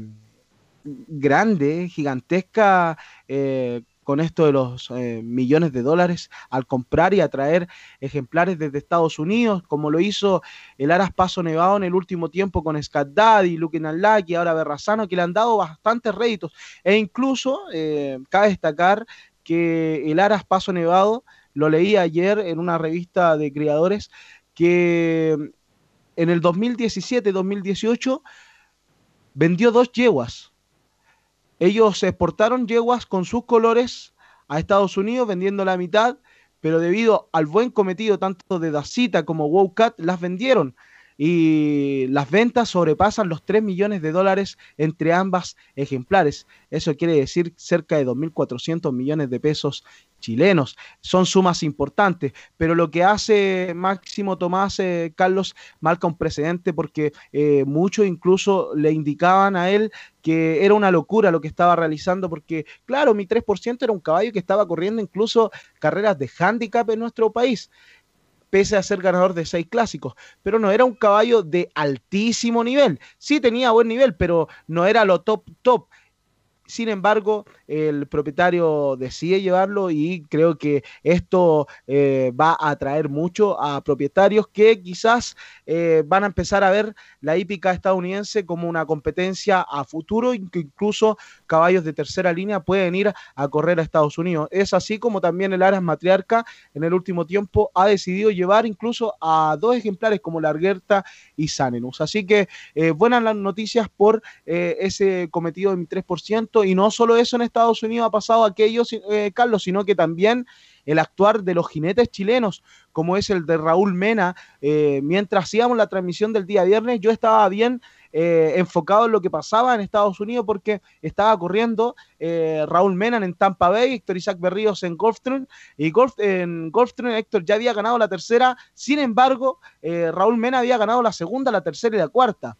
grande, gigantesca, eh, con esto de los eh, millones de dólares al comprar y atraer ejemplares desde Estados Unidos, como lo hizo el Aras Paso Nevado en el último tiempo con Scat Daddy, Luke y ahora Berrazano, que le han dado bastantes réditos. E incluso eh, cabe destacar que el Aras Paso Nevado, lo leí ayer en una revista de criadores, que en el 2017-2018 vendió dos yeguas. Ellos exportaron yeguas con sus colores a Estados Unidos vendiendo la mitad, pero debido al buen cometido tanto de Dacita como Wowcat, las vendieron. Y las ventas sobrepasan los 3 millones de dólares entre ambas ejemplares. Eso quiere decir cerca de 2.400 millones de pesos chilenos. Son sumas importantes, pero lo que hace Máximo Tomás eh, Carlos marca un precedente porque eh, muchos incluso le indicaban a él que era una locura lo que estaba realizando porque, claro, mi 3% era un caballo que estaba corriendo incluso carreras de handicap en nuestro país pese a ser ganador de seis clásicos, pero no era un caballo de altísimo nivel. Sí tenía buen nivel, pero no era lo top top. Sin embargo, el propietario decide llevarlo y creo que esto eh, va a atraer mucho a propietarios que quizás eh, van a empezar a ver la hípica estadounidense como una competencia a futuro, incluso caballos de tercera línea pueden ir a correr a Estados Unidos. Es así como también el Aras Matriarca en el último tiempo ha decidido llevar incluso a dos ejemplares como Larguerta y Sanenus. Así que eh, buenas las noticias por ese cometido de mi 3%. Y no solo eso en Estados Unidos ha pasado aquello, eh, Carlos, sino que también el actuar de los jinetes chilenos, como es el de Raúl Mena. Eh, mientras hacíamos la transmisión del día viernes, yo estaba bien eh, enfocado en lo que pasaba en Estados Unidos porque estaba corriendo eh, Raúl Mena en Tampa Bay, Héctor Isaac Berríos en Gulfstream, y Golf, en Gulfstream Héctor ya había ganado la tercera, sin embargo, Raúl Mena había ganado la segunda, la tercera y la cuarta.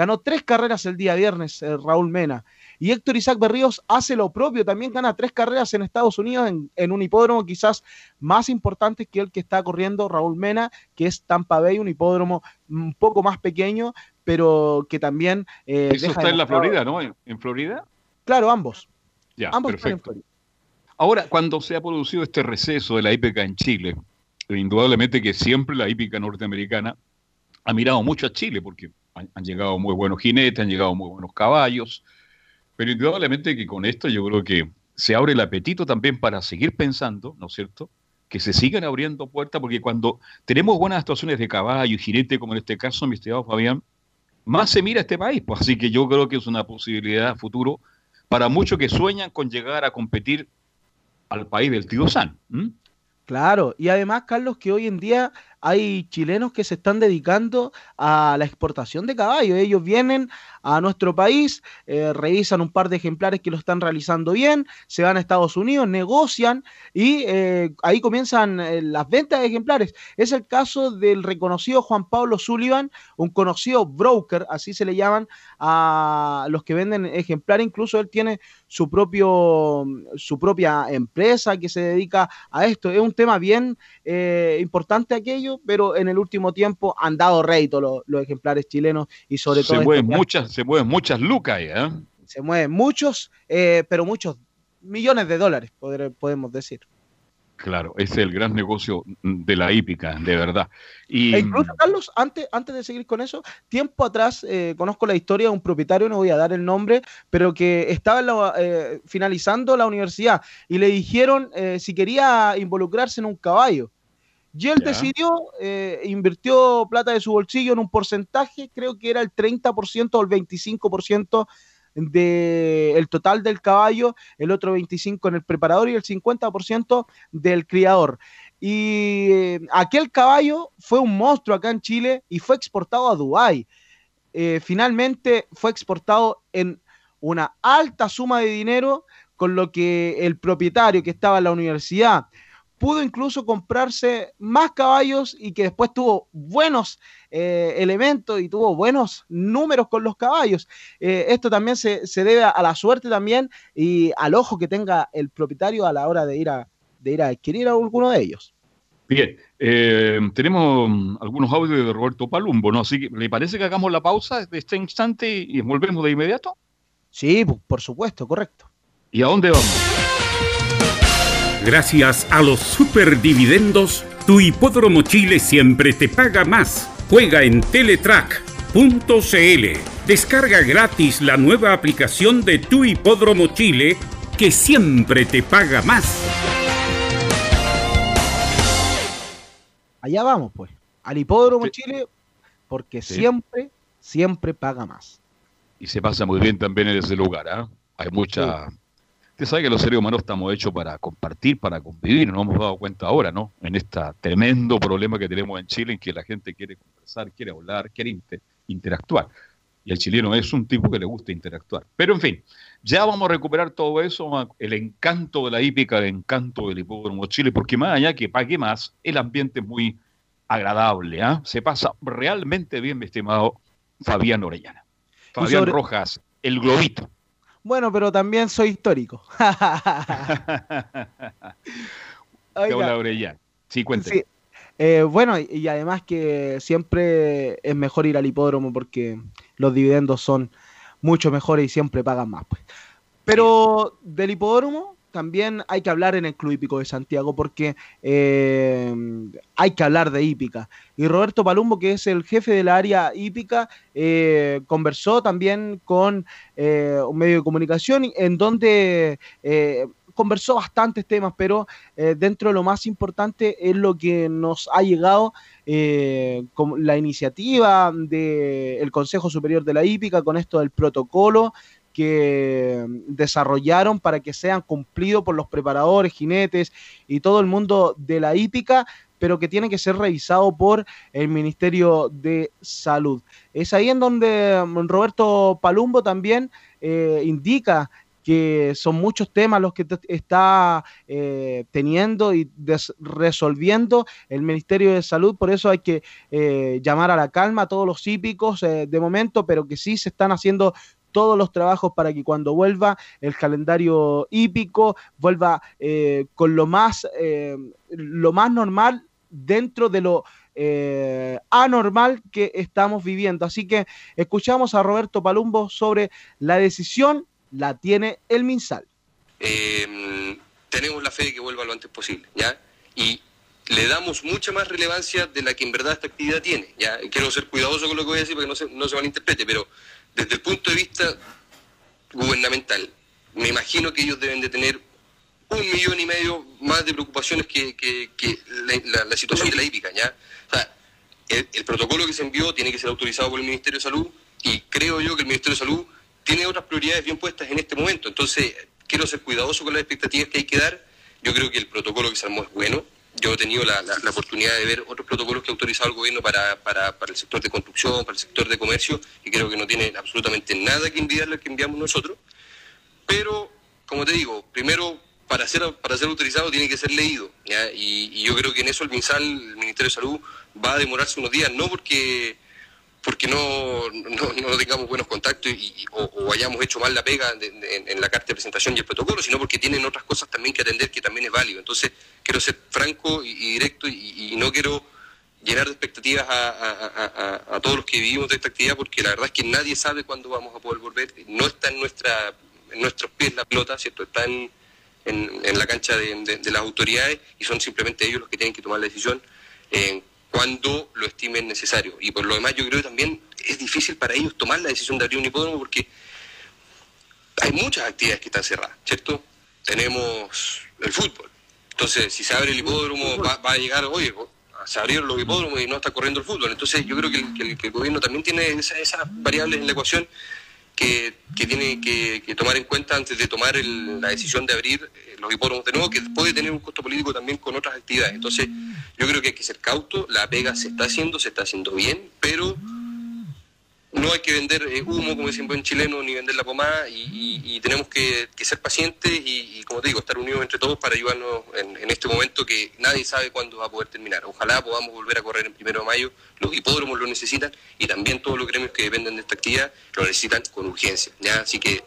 Ganó tres carreras el día viernes eh, Raúl Mena. Y Héctor Isaac Berríos hace lo propio, también gana tres carreras en Estados Unidos en, en un hipódromo quizás más importante que el que está corriendo Raúl Mena, que es Tampa Bay, un hipódromo un poco más pequeño, pero que también... eh, Eso deja está en la Florida, ¿no? ¿En, en Florida? Claro, ambos. Ya, Ambos están en perfecto. Ahora, cuando se ha producido este receso de la hípica en Chile, eh, indudablemente que siempre la hípica norteamericana ha mirado mucho a Chile, porque han, llegado muy buenos jinetes, han llegado muy buenos caballos, pero indudablemente que con esto yo creo que se abre el apetito también para seguir pensando, ¿no es cierto? Que se sigan abriendo puertas, porque cuando tenemos buenas actuaciones de caballo y jinete, como en este caso, mi estimado Fabián, más se mira este país. Pues así que yo creo que es una posibilidad futuro para muchos que sueñan con llegar a competir al país del tío San. Claro, y además, Carlos, que hoy en día hay chilenos que se están dedicando a la exportación de caballos. Ellos vienen a nuestro país, eh, revisan un par de ejemplares que lo están realizando bien, se van a Estados Unidos, negocian y eh, ahí comienzan eh, las ventas de ejemplares. Es el caso del reconocido Juan Pablo Sullivan, un conocido broker, así se le llaman a los que venden ejemplares. Incluso él tiene su propio su propia empresa que se dedica a esto. Es un tema bien importante aquello, pero en el último tiempo han dado rédito los, los ejemplares chilenos y sobre todo Se mueven, estos que muchas, se mueven muchas lucas ¿eh? se mueven muchos, eh, pero muchos millones de dólares, podemos decir. Claro, ese es el gran negocio de la hípica, de verdad. Y E incluso, Carlos, antes, antes de seguir con eso, tiempo atrás eh, conozco la historia de un propietario, no voy a dar el nombre, pero que estaba la- eh, finalizando la universidad y le dijeron eh, si quería involucrarse en un caballo. Y él decidió, eh, invirtió plata de su bolsillo en un porcentaje, creo que era el 30% o el 25% del total del caballo, el otro 25% en el preparador y el 50% del criador. Y eh, aquel caballo fue un monstruo acá en Chile y fue exportado a Dubái. Eh, finalmente fue exportado en una alta suma de dinero, con lo que el propietario que estaba en la universidad pudo incluso comprarse más caballos y que después tuvo buenos eh, elementos y tuvo buenos números con los caballos. Eh, esto también se, se debe a, a la suerte también y al ojo que tenga el propietario a la hora de ir a, de ir a adquirir a alguno de ellos. bien, eh, tenemos mm, algunos audios de Roberto Palumbo, ¿no? Así que, ¿le parece que hagamos la pausa de este instante y volvemos de inmediato? Sí, por supuesto, correcto. ¿Y a dónde vamos? Gracias a los superdividendos, tu hipódromo Chile siempre te paga más. Juega en Teletrack.cl. Descarga gratis la nueva aplicación de tu hipódromo Chile que siempre te paga más. Allá vamos, pues, al hipódromo Chile, porque Sí. siempre, siempre paga más. Y se pasa muy bien también en ese lugar, ¿ah? Hay mucha... Usted sabe que los seres humanos estamos hechos para compartir, para convivir, nos hemos dado cuenta ahora, ¿no? En este tremendo problema que tenemos en Chile, en que la gente quiere conversar, quiere hablar, quiere inter- interactuar. Y el chileno es un tipo que le gusta interactuar. Pero en fin, ya vamos a recuperar todo eso, el encanto de la hípica, el encanto del hipódromo Chile, porque más allá que pague más, el ambiente es muy agradable, ¿ah? Se pasa realmente bien, mi estimado Fabián Orellana. Fabián sobre- Rojas, el globito. Bueno, pero también soy histórico. Oiga. Sí, cuénteme. Sí. Eh, bueno, y además que siempre es mejor ir al hipódromo porque los dividendos son mucho mejores y siempre pagan más. Pues. Pero del hipódromo también hay que hablar en el Club Hípico de Santiago porque eh, hay que hablar de hípica. Y Roberto Palumbo, que es el jefe de la área hípica, eh, conversó también con eh, un medio de comunicación en donde conversó bastantes temas, pero dentro de lo más importante es lo que nos ha llegado con la iniciativa del Consejo Superior de la Hípica con esto del protocolo que desarrollaron para que sean cumplidos por los preparadores, jinetes y todo el mundo de la hípica, pero que tiene que ser revisado por el Ministerio de Salud. Es ahí en donde mm, Roberto Palumbo también eh, indica que son muchos temas los que está eh, teniendo y resolviendo el Ministerio de Salud, por eso hay que eh, llamar a la calma a todos los hípicos de momento, pero que sí se están haciendo todos los trabajos para que cuando vuelva el calendario hípico vuelva eh, con lo más, eh, lo más normal dentro de lo eh, anormal que estamos viviendo. Así que escuchamos a Roberto Palumbo sobre la decisión, la tiene el MinSal. eh, tenemos la fe de que vuelva lo antes posible, ¿ya? Y le damos mucha más relevancia de la que en verdad esta actividad tiene, ¿ya? Quiero ser cuidadoso con lo que voy a decir para que no se, no se malinterprete, pero desde el punto de vista gubernamental, me imagino que ellos deben de tener un millón y medio más de preocupaciones que, la situación de la hípica, ¿ya? O sea, el, el protocolo que se envió tiene que ser autorizado por el Ministerio de Salud y creo yo que el Ministerio de Salud tiene otras prioridades bien puestas en este momento. Entonces, quiero ser cuidadoso con las expectativas que hay que dar. Yo creo que el protocolo que se armó es bueno. Yo he tenido la, la- la oportunidad de ver otros protocolos que ha autorizado el gobierno para, para, para el sector de construcción, para el sector de comercio, y creo que no tiene absolutamente nada que envidiarle al que enviamos nosotros. Pero, como te digo, primero, para ser, para ser autorizado tiene que ser leído. Y, y yo creo que en eso el MinSal, el Ministerio de Salud, va a demorarse unos días, no porque porque no, no, no tengamos buenos contactos y, o, hayamos hecho mal la pega en, la carta de presentación y el protocolo, sino porque tienen otras cosas también que atender que también es válido. Entonces, quiero ser franco y, directo y, no quiero llenar de expectativas a, a- a- todos los que vivimos de esta actividad, porque la verdad es que nadie sabe cuándo vamos a poder volver. No está en, nuestra, en nuestros pies la pelota, ¿cierto? Está en, en, la cancha de, de- de las autoridades y son simplemente ellos los que tienen que tomar la decisión eh, cuando lo estimen necesario. Y por lo demás, yo creo que también es difícil para ellos tomar la decisión de abrir un hipódromo porque hay muchas actividades que están cerradas, ¿cierto? Tenemos el fútbol. Entonces, si se abre el hipódromo, va, va a llegar, oye, se abrieron los hipódromos y no está corriendo el fútbol. Entonces, yo creo que el, que el- que el gobierno también tiene esa- esas variables en la ecuación que, que tiene que, que tomar en cuenta antes de tomar el- la decisión de abrir eh, los hipódromos de nuevo, que puede tener un costo político también con otras actividades. Entonces, yo creo que hay que ser cauto, la pega se está haciendo, se está haciendo bien, pero no hay que vender eh, humo, como dicen buen chileno, ni vender la pomada, y, y- y tenemos que, que ser pacientes y, y, como te digo, estar unidos entre todos para ayudarnos en, en este momento que nadie sabe cuándo va a poder terminar. Ojalá podamos volver a correr en primero de mayo, los hipódromos lo necesitan y también todos los gremios que dependen de esta actividad lo necesitan con urgencia. ¿ya? Así que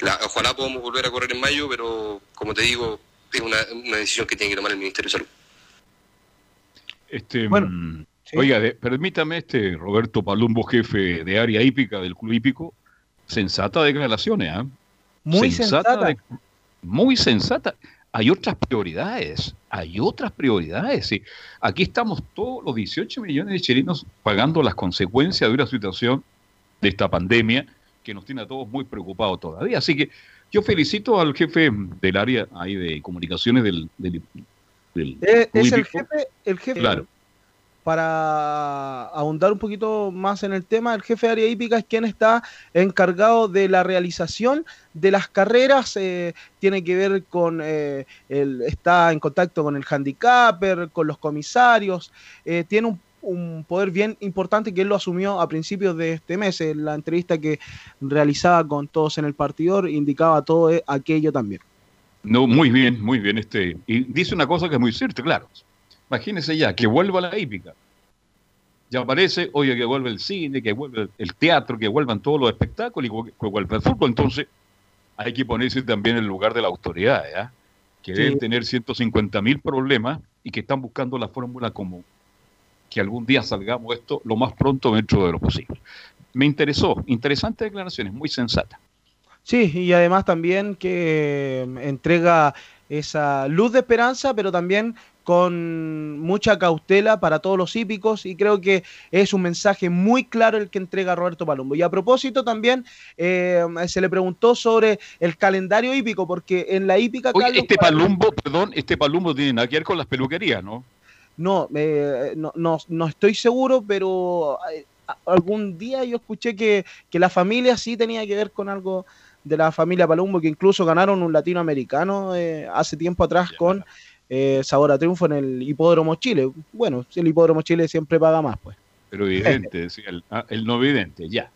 la- ojalá podamos volver a correr en mayo, pero como te digo, es una, una decisión que tiene que tomar el Ministerio de Salud. Este, Oiga, de- permítame, este Roberto Palumbo, jefe de área hípica del Club Hípico, sensata declaraciones, ¿ah? Muy sensata. de- muy sensata. Hay otras prioridades, hay otras prioridades. sí. Aquí estamos todos los 18 millones de chilenos pagando las consecuencias de una situación de esta pandemia que nos tiene a todos muy preocupados todavía. Así que yo felicito al jefe del área ahí de comunicaciones del, del, del Eh, Club es el jefe, el jefe Claro. Para ahondar un poquito más en el tema, el jefe de área hípica es quien está encargado de la realización de las carreras, eh, tiene que ver con, eh, el, está en contacto con el handicapper, con los comisarios, eh, tiene un, poder bien importante que él lo asumió a principios de este mes, en la entrevista que realizaba con todos en el partidor, indicaba todo eh, aquello también. No, muy bien, muy bien. Este, y dice una cosa que es muy cierta, claro. Imagínense ya, que vuelva la hípica. Ya aparece, oye, que vuelve el cine, que vuelve el teatro, que vuelvan todos los espectáculos y que vuelva el fútbol. Entonces, hay que ponerse también en el lugar de la autoridad, ¿ya? que Sí. deben tener 150 mil problemas y que están buscando la fórmula como que algún día salgamos esto lo más pronto dentro de lo posible. Me interesó, interesante declaraciones, muy sensata. Sí, y además también que eh, entrega esa luz de esperanza, pero también con mucha cautela para todos los hípicos y creo que es un mensaje muy claro el que entrega Roberto Palumbo. Y a propósito también eh, se le preguntó sobre el calendario hípico, porque en la hípica... Oye, Carlos, este palumbo, perdón, este palumbo tiene nada que ver con las peluquerías, ¿no? No, eh, no, no, no estoy seguro, pero eh, algún día yo escuché que, que la familia sí tenía que ver con algo de la familia Palumbo, que incluso ganaron un latinoamericano eh, hace tiempo atrás con eh, Sabor a Triunfo en el Hipódromo Chile. Bueno, el Hipódromo Chile siempre paga más, pues. Pero evidente, decía el, ah, el no evidente, ya.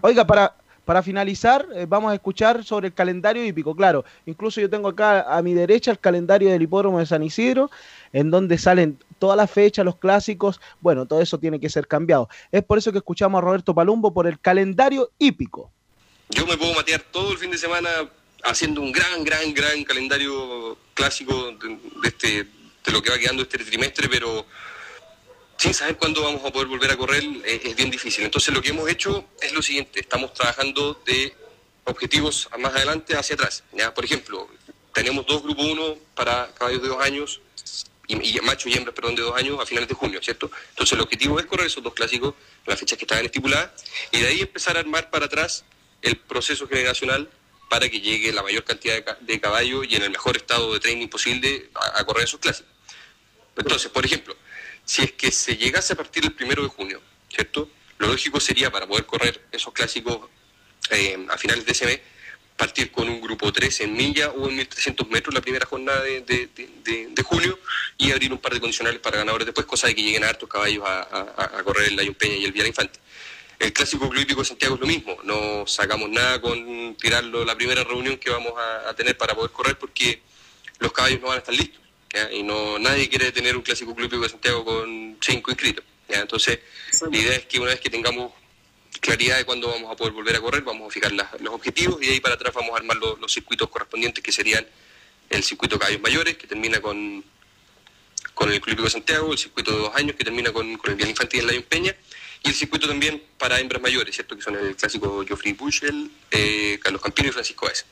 Oiga, para, para finalizar, eh, vamos a escuchar sobre el calendario hípico. Claro, incluso yo tengo acá a mi derecha el calendario del hipódromo de San Isidro, en donde salen todas las fechas, los clásicos. Bueno, todo eso tiene que ser cambiado. Es por eso que escuchamos a Roberto Palumbo por el calendario hípico. Yo me puedo matear todo el fin de semana haciendo un gran, gran, gran calendario clásico de, este, de lo que va quedando este trimestre, pero sin saber cuándo vamos a poder volver a correr es bien difícil. Entonces lo que hemos hecho es lo siguiente, estamos trabajando de objetivos más adelante hacia atrás. ¿ya? Por ejemplo, tenemos dos grupos 1 para caballos de dos años y, y machos y hembras, perdón, de dos años a finales de junio, ¿cierto? Entonces el objetivo es correr esos dos clásicos las fechas que estaban estipuladas y de ahí empezar a armar para atrás el proceso generacional para que llegue la mayor cantidad de, ca- de caballos y en el mejor estado de training posible a, correr esos clásicos. Entonces, por ejemplo, si es que se llegase a partir del primero de junio, ¿cierto? Lo lógico sería para poder correr esos clásicos eh, a finales de ese mes, partir con un grupo 3 en milla o en 1300 metros la primera jornada de, de- julio y abrir un par de condicionales para ganadores después, cosa de que lleguen a hartos caballos a, correr el Lion Peña y el Vía Infante. El clásico club hípico de Santiago es lo mismo, no sacamos nada con tirarlo la primera reunión que vamos a, a tener para poder correr porque los caballos no van a estar listos. ¿ya? Y no nadie quiere tener un clásico club hípico de Santiago con cinco inscritos. ¿ya? Entonces, la idea es que una vez que tengamos claridad de cuándo vamos a poder volver a correr, vamos a fijar las- los objetivos y de ahí para atrás vamos a armar los, los circuitos correspondientes que serían el circuito Caballos Mayores, que termina con, con el Club de Santiago, el circuito de dos años, que termina con, con el Vial Infantil en Lion Peña, y el circuito también para hembras mayores, ¿cierto? Que son el clásico Geoffrey Bushel, eh, Carlos Campino y Francisco Aes.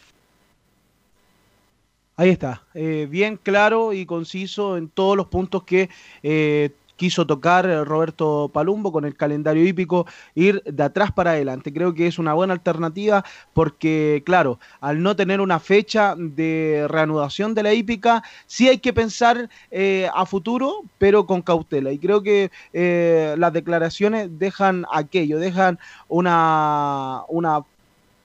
Ahí está, eh, bien claro y conciso en todos los puntos que eh, quiso tocar eh, Roberto Palumbo con el calendario hípico, ir de atrás para adelante. Creo que es una buena alternativa porque, claro, al no tener una fecha de reanudación de la hípica, sí hay que pensar eh, a futuro, pero con cautela. Y creo que eh, las declaraciones dejan aquello, dejan una, una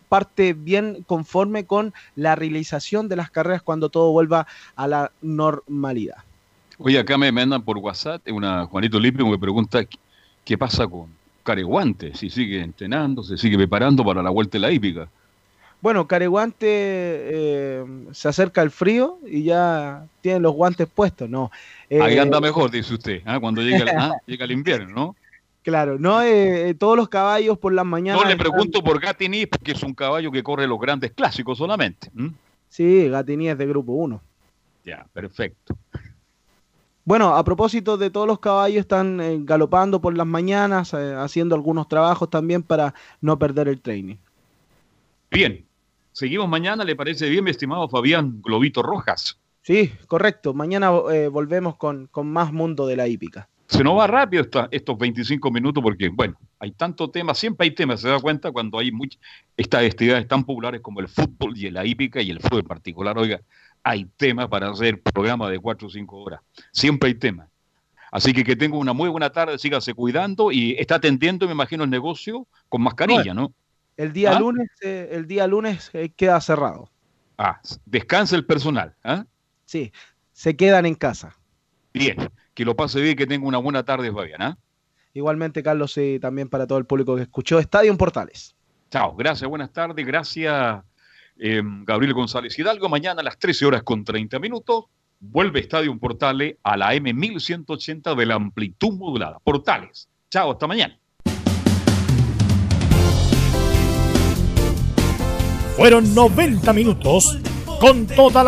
parte bien conforme con la realización de las carreras cuando todo vuelva a la normalidad. Oye, acá me mandan por WhatsApp una Juanito Limpio me pregunta qué- pasa con Careguante, si sigue entrenando, se sigue preparando para la vuelta de la hípica. Bueno, Careguante eh, se acerca el frío y ya tiene los guantes puestos, ¿no? Eh, Ahí anda mejor, dice usted, ¿ah? cuando llega el, ah, llega el invierno, ¿no? Claro, no, eh, eh, todos los caballos por las mañanas. No le están- pregunto por Gatini, porque es un caballo que corre los grandes clásicos solamente. Sí, Gatini es de grupo 1. Ya, perfecto. Bueno, a propósito de todos los caballos están eh, galopando por las mañanas, eh, haciendo algunos trabajos también para no perder el training. Bien, seguimos mañana, ¿le parece bien, mi estimado Fabián Globito Rojas? Sí, correcto. Mañana eh, volvemos con, con más mundo de la hípica. Se nos va rápido esta- estos 25 minutos porque, bueno, hay tanto tema, siempre hay temas, se da cuenta cuando hay much- estas actividades tan populares como el fútbol y la hípica y el fútbol en particular, oiga, hay temas para hacer programa de 4 o 5 horas, siempre hay temas. Así que que tenga una muy buena tarde, sígase cuidando y está atendiendo, me imagino, el negocio con mascarilla, ¿no? El día ¿Ah? lunes, eh, el día lunes eh, queda cerrado. Ah, descansa el personal, ¿ah? Sí, se quedan en casa. Bien, que lo pase bien, que tenga una buena tarde, Fabián, ¿ah? Igualmente, Carlos, y también para todo el público que escuchó Estadio en Portales. Chao, gracias, buenas tardes, gracias eh, Gabriel González Hidalgo. Mañana a las 13 horas con 30 minutos vuelve Estadio Portales a la M1180 de la amplitud modulada. Portales. Chao, hasta mañana. Fueron 90 minutos con toda la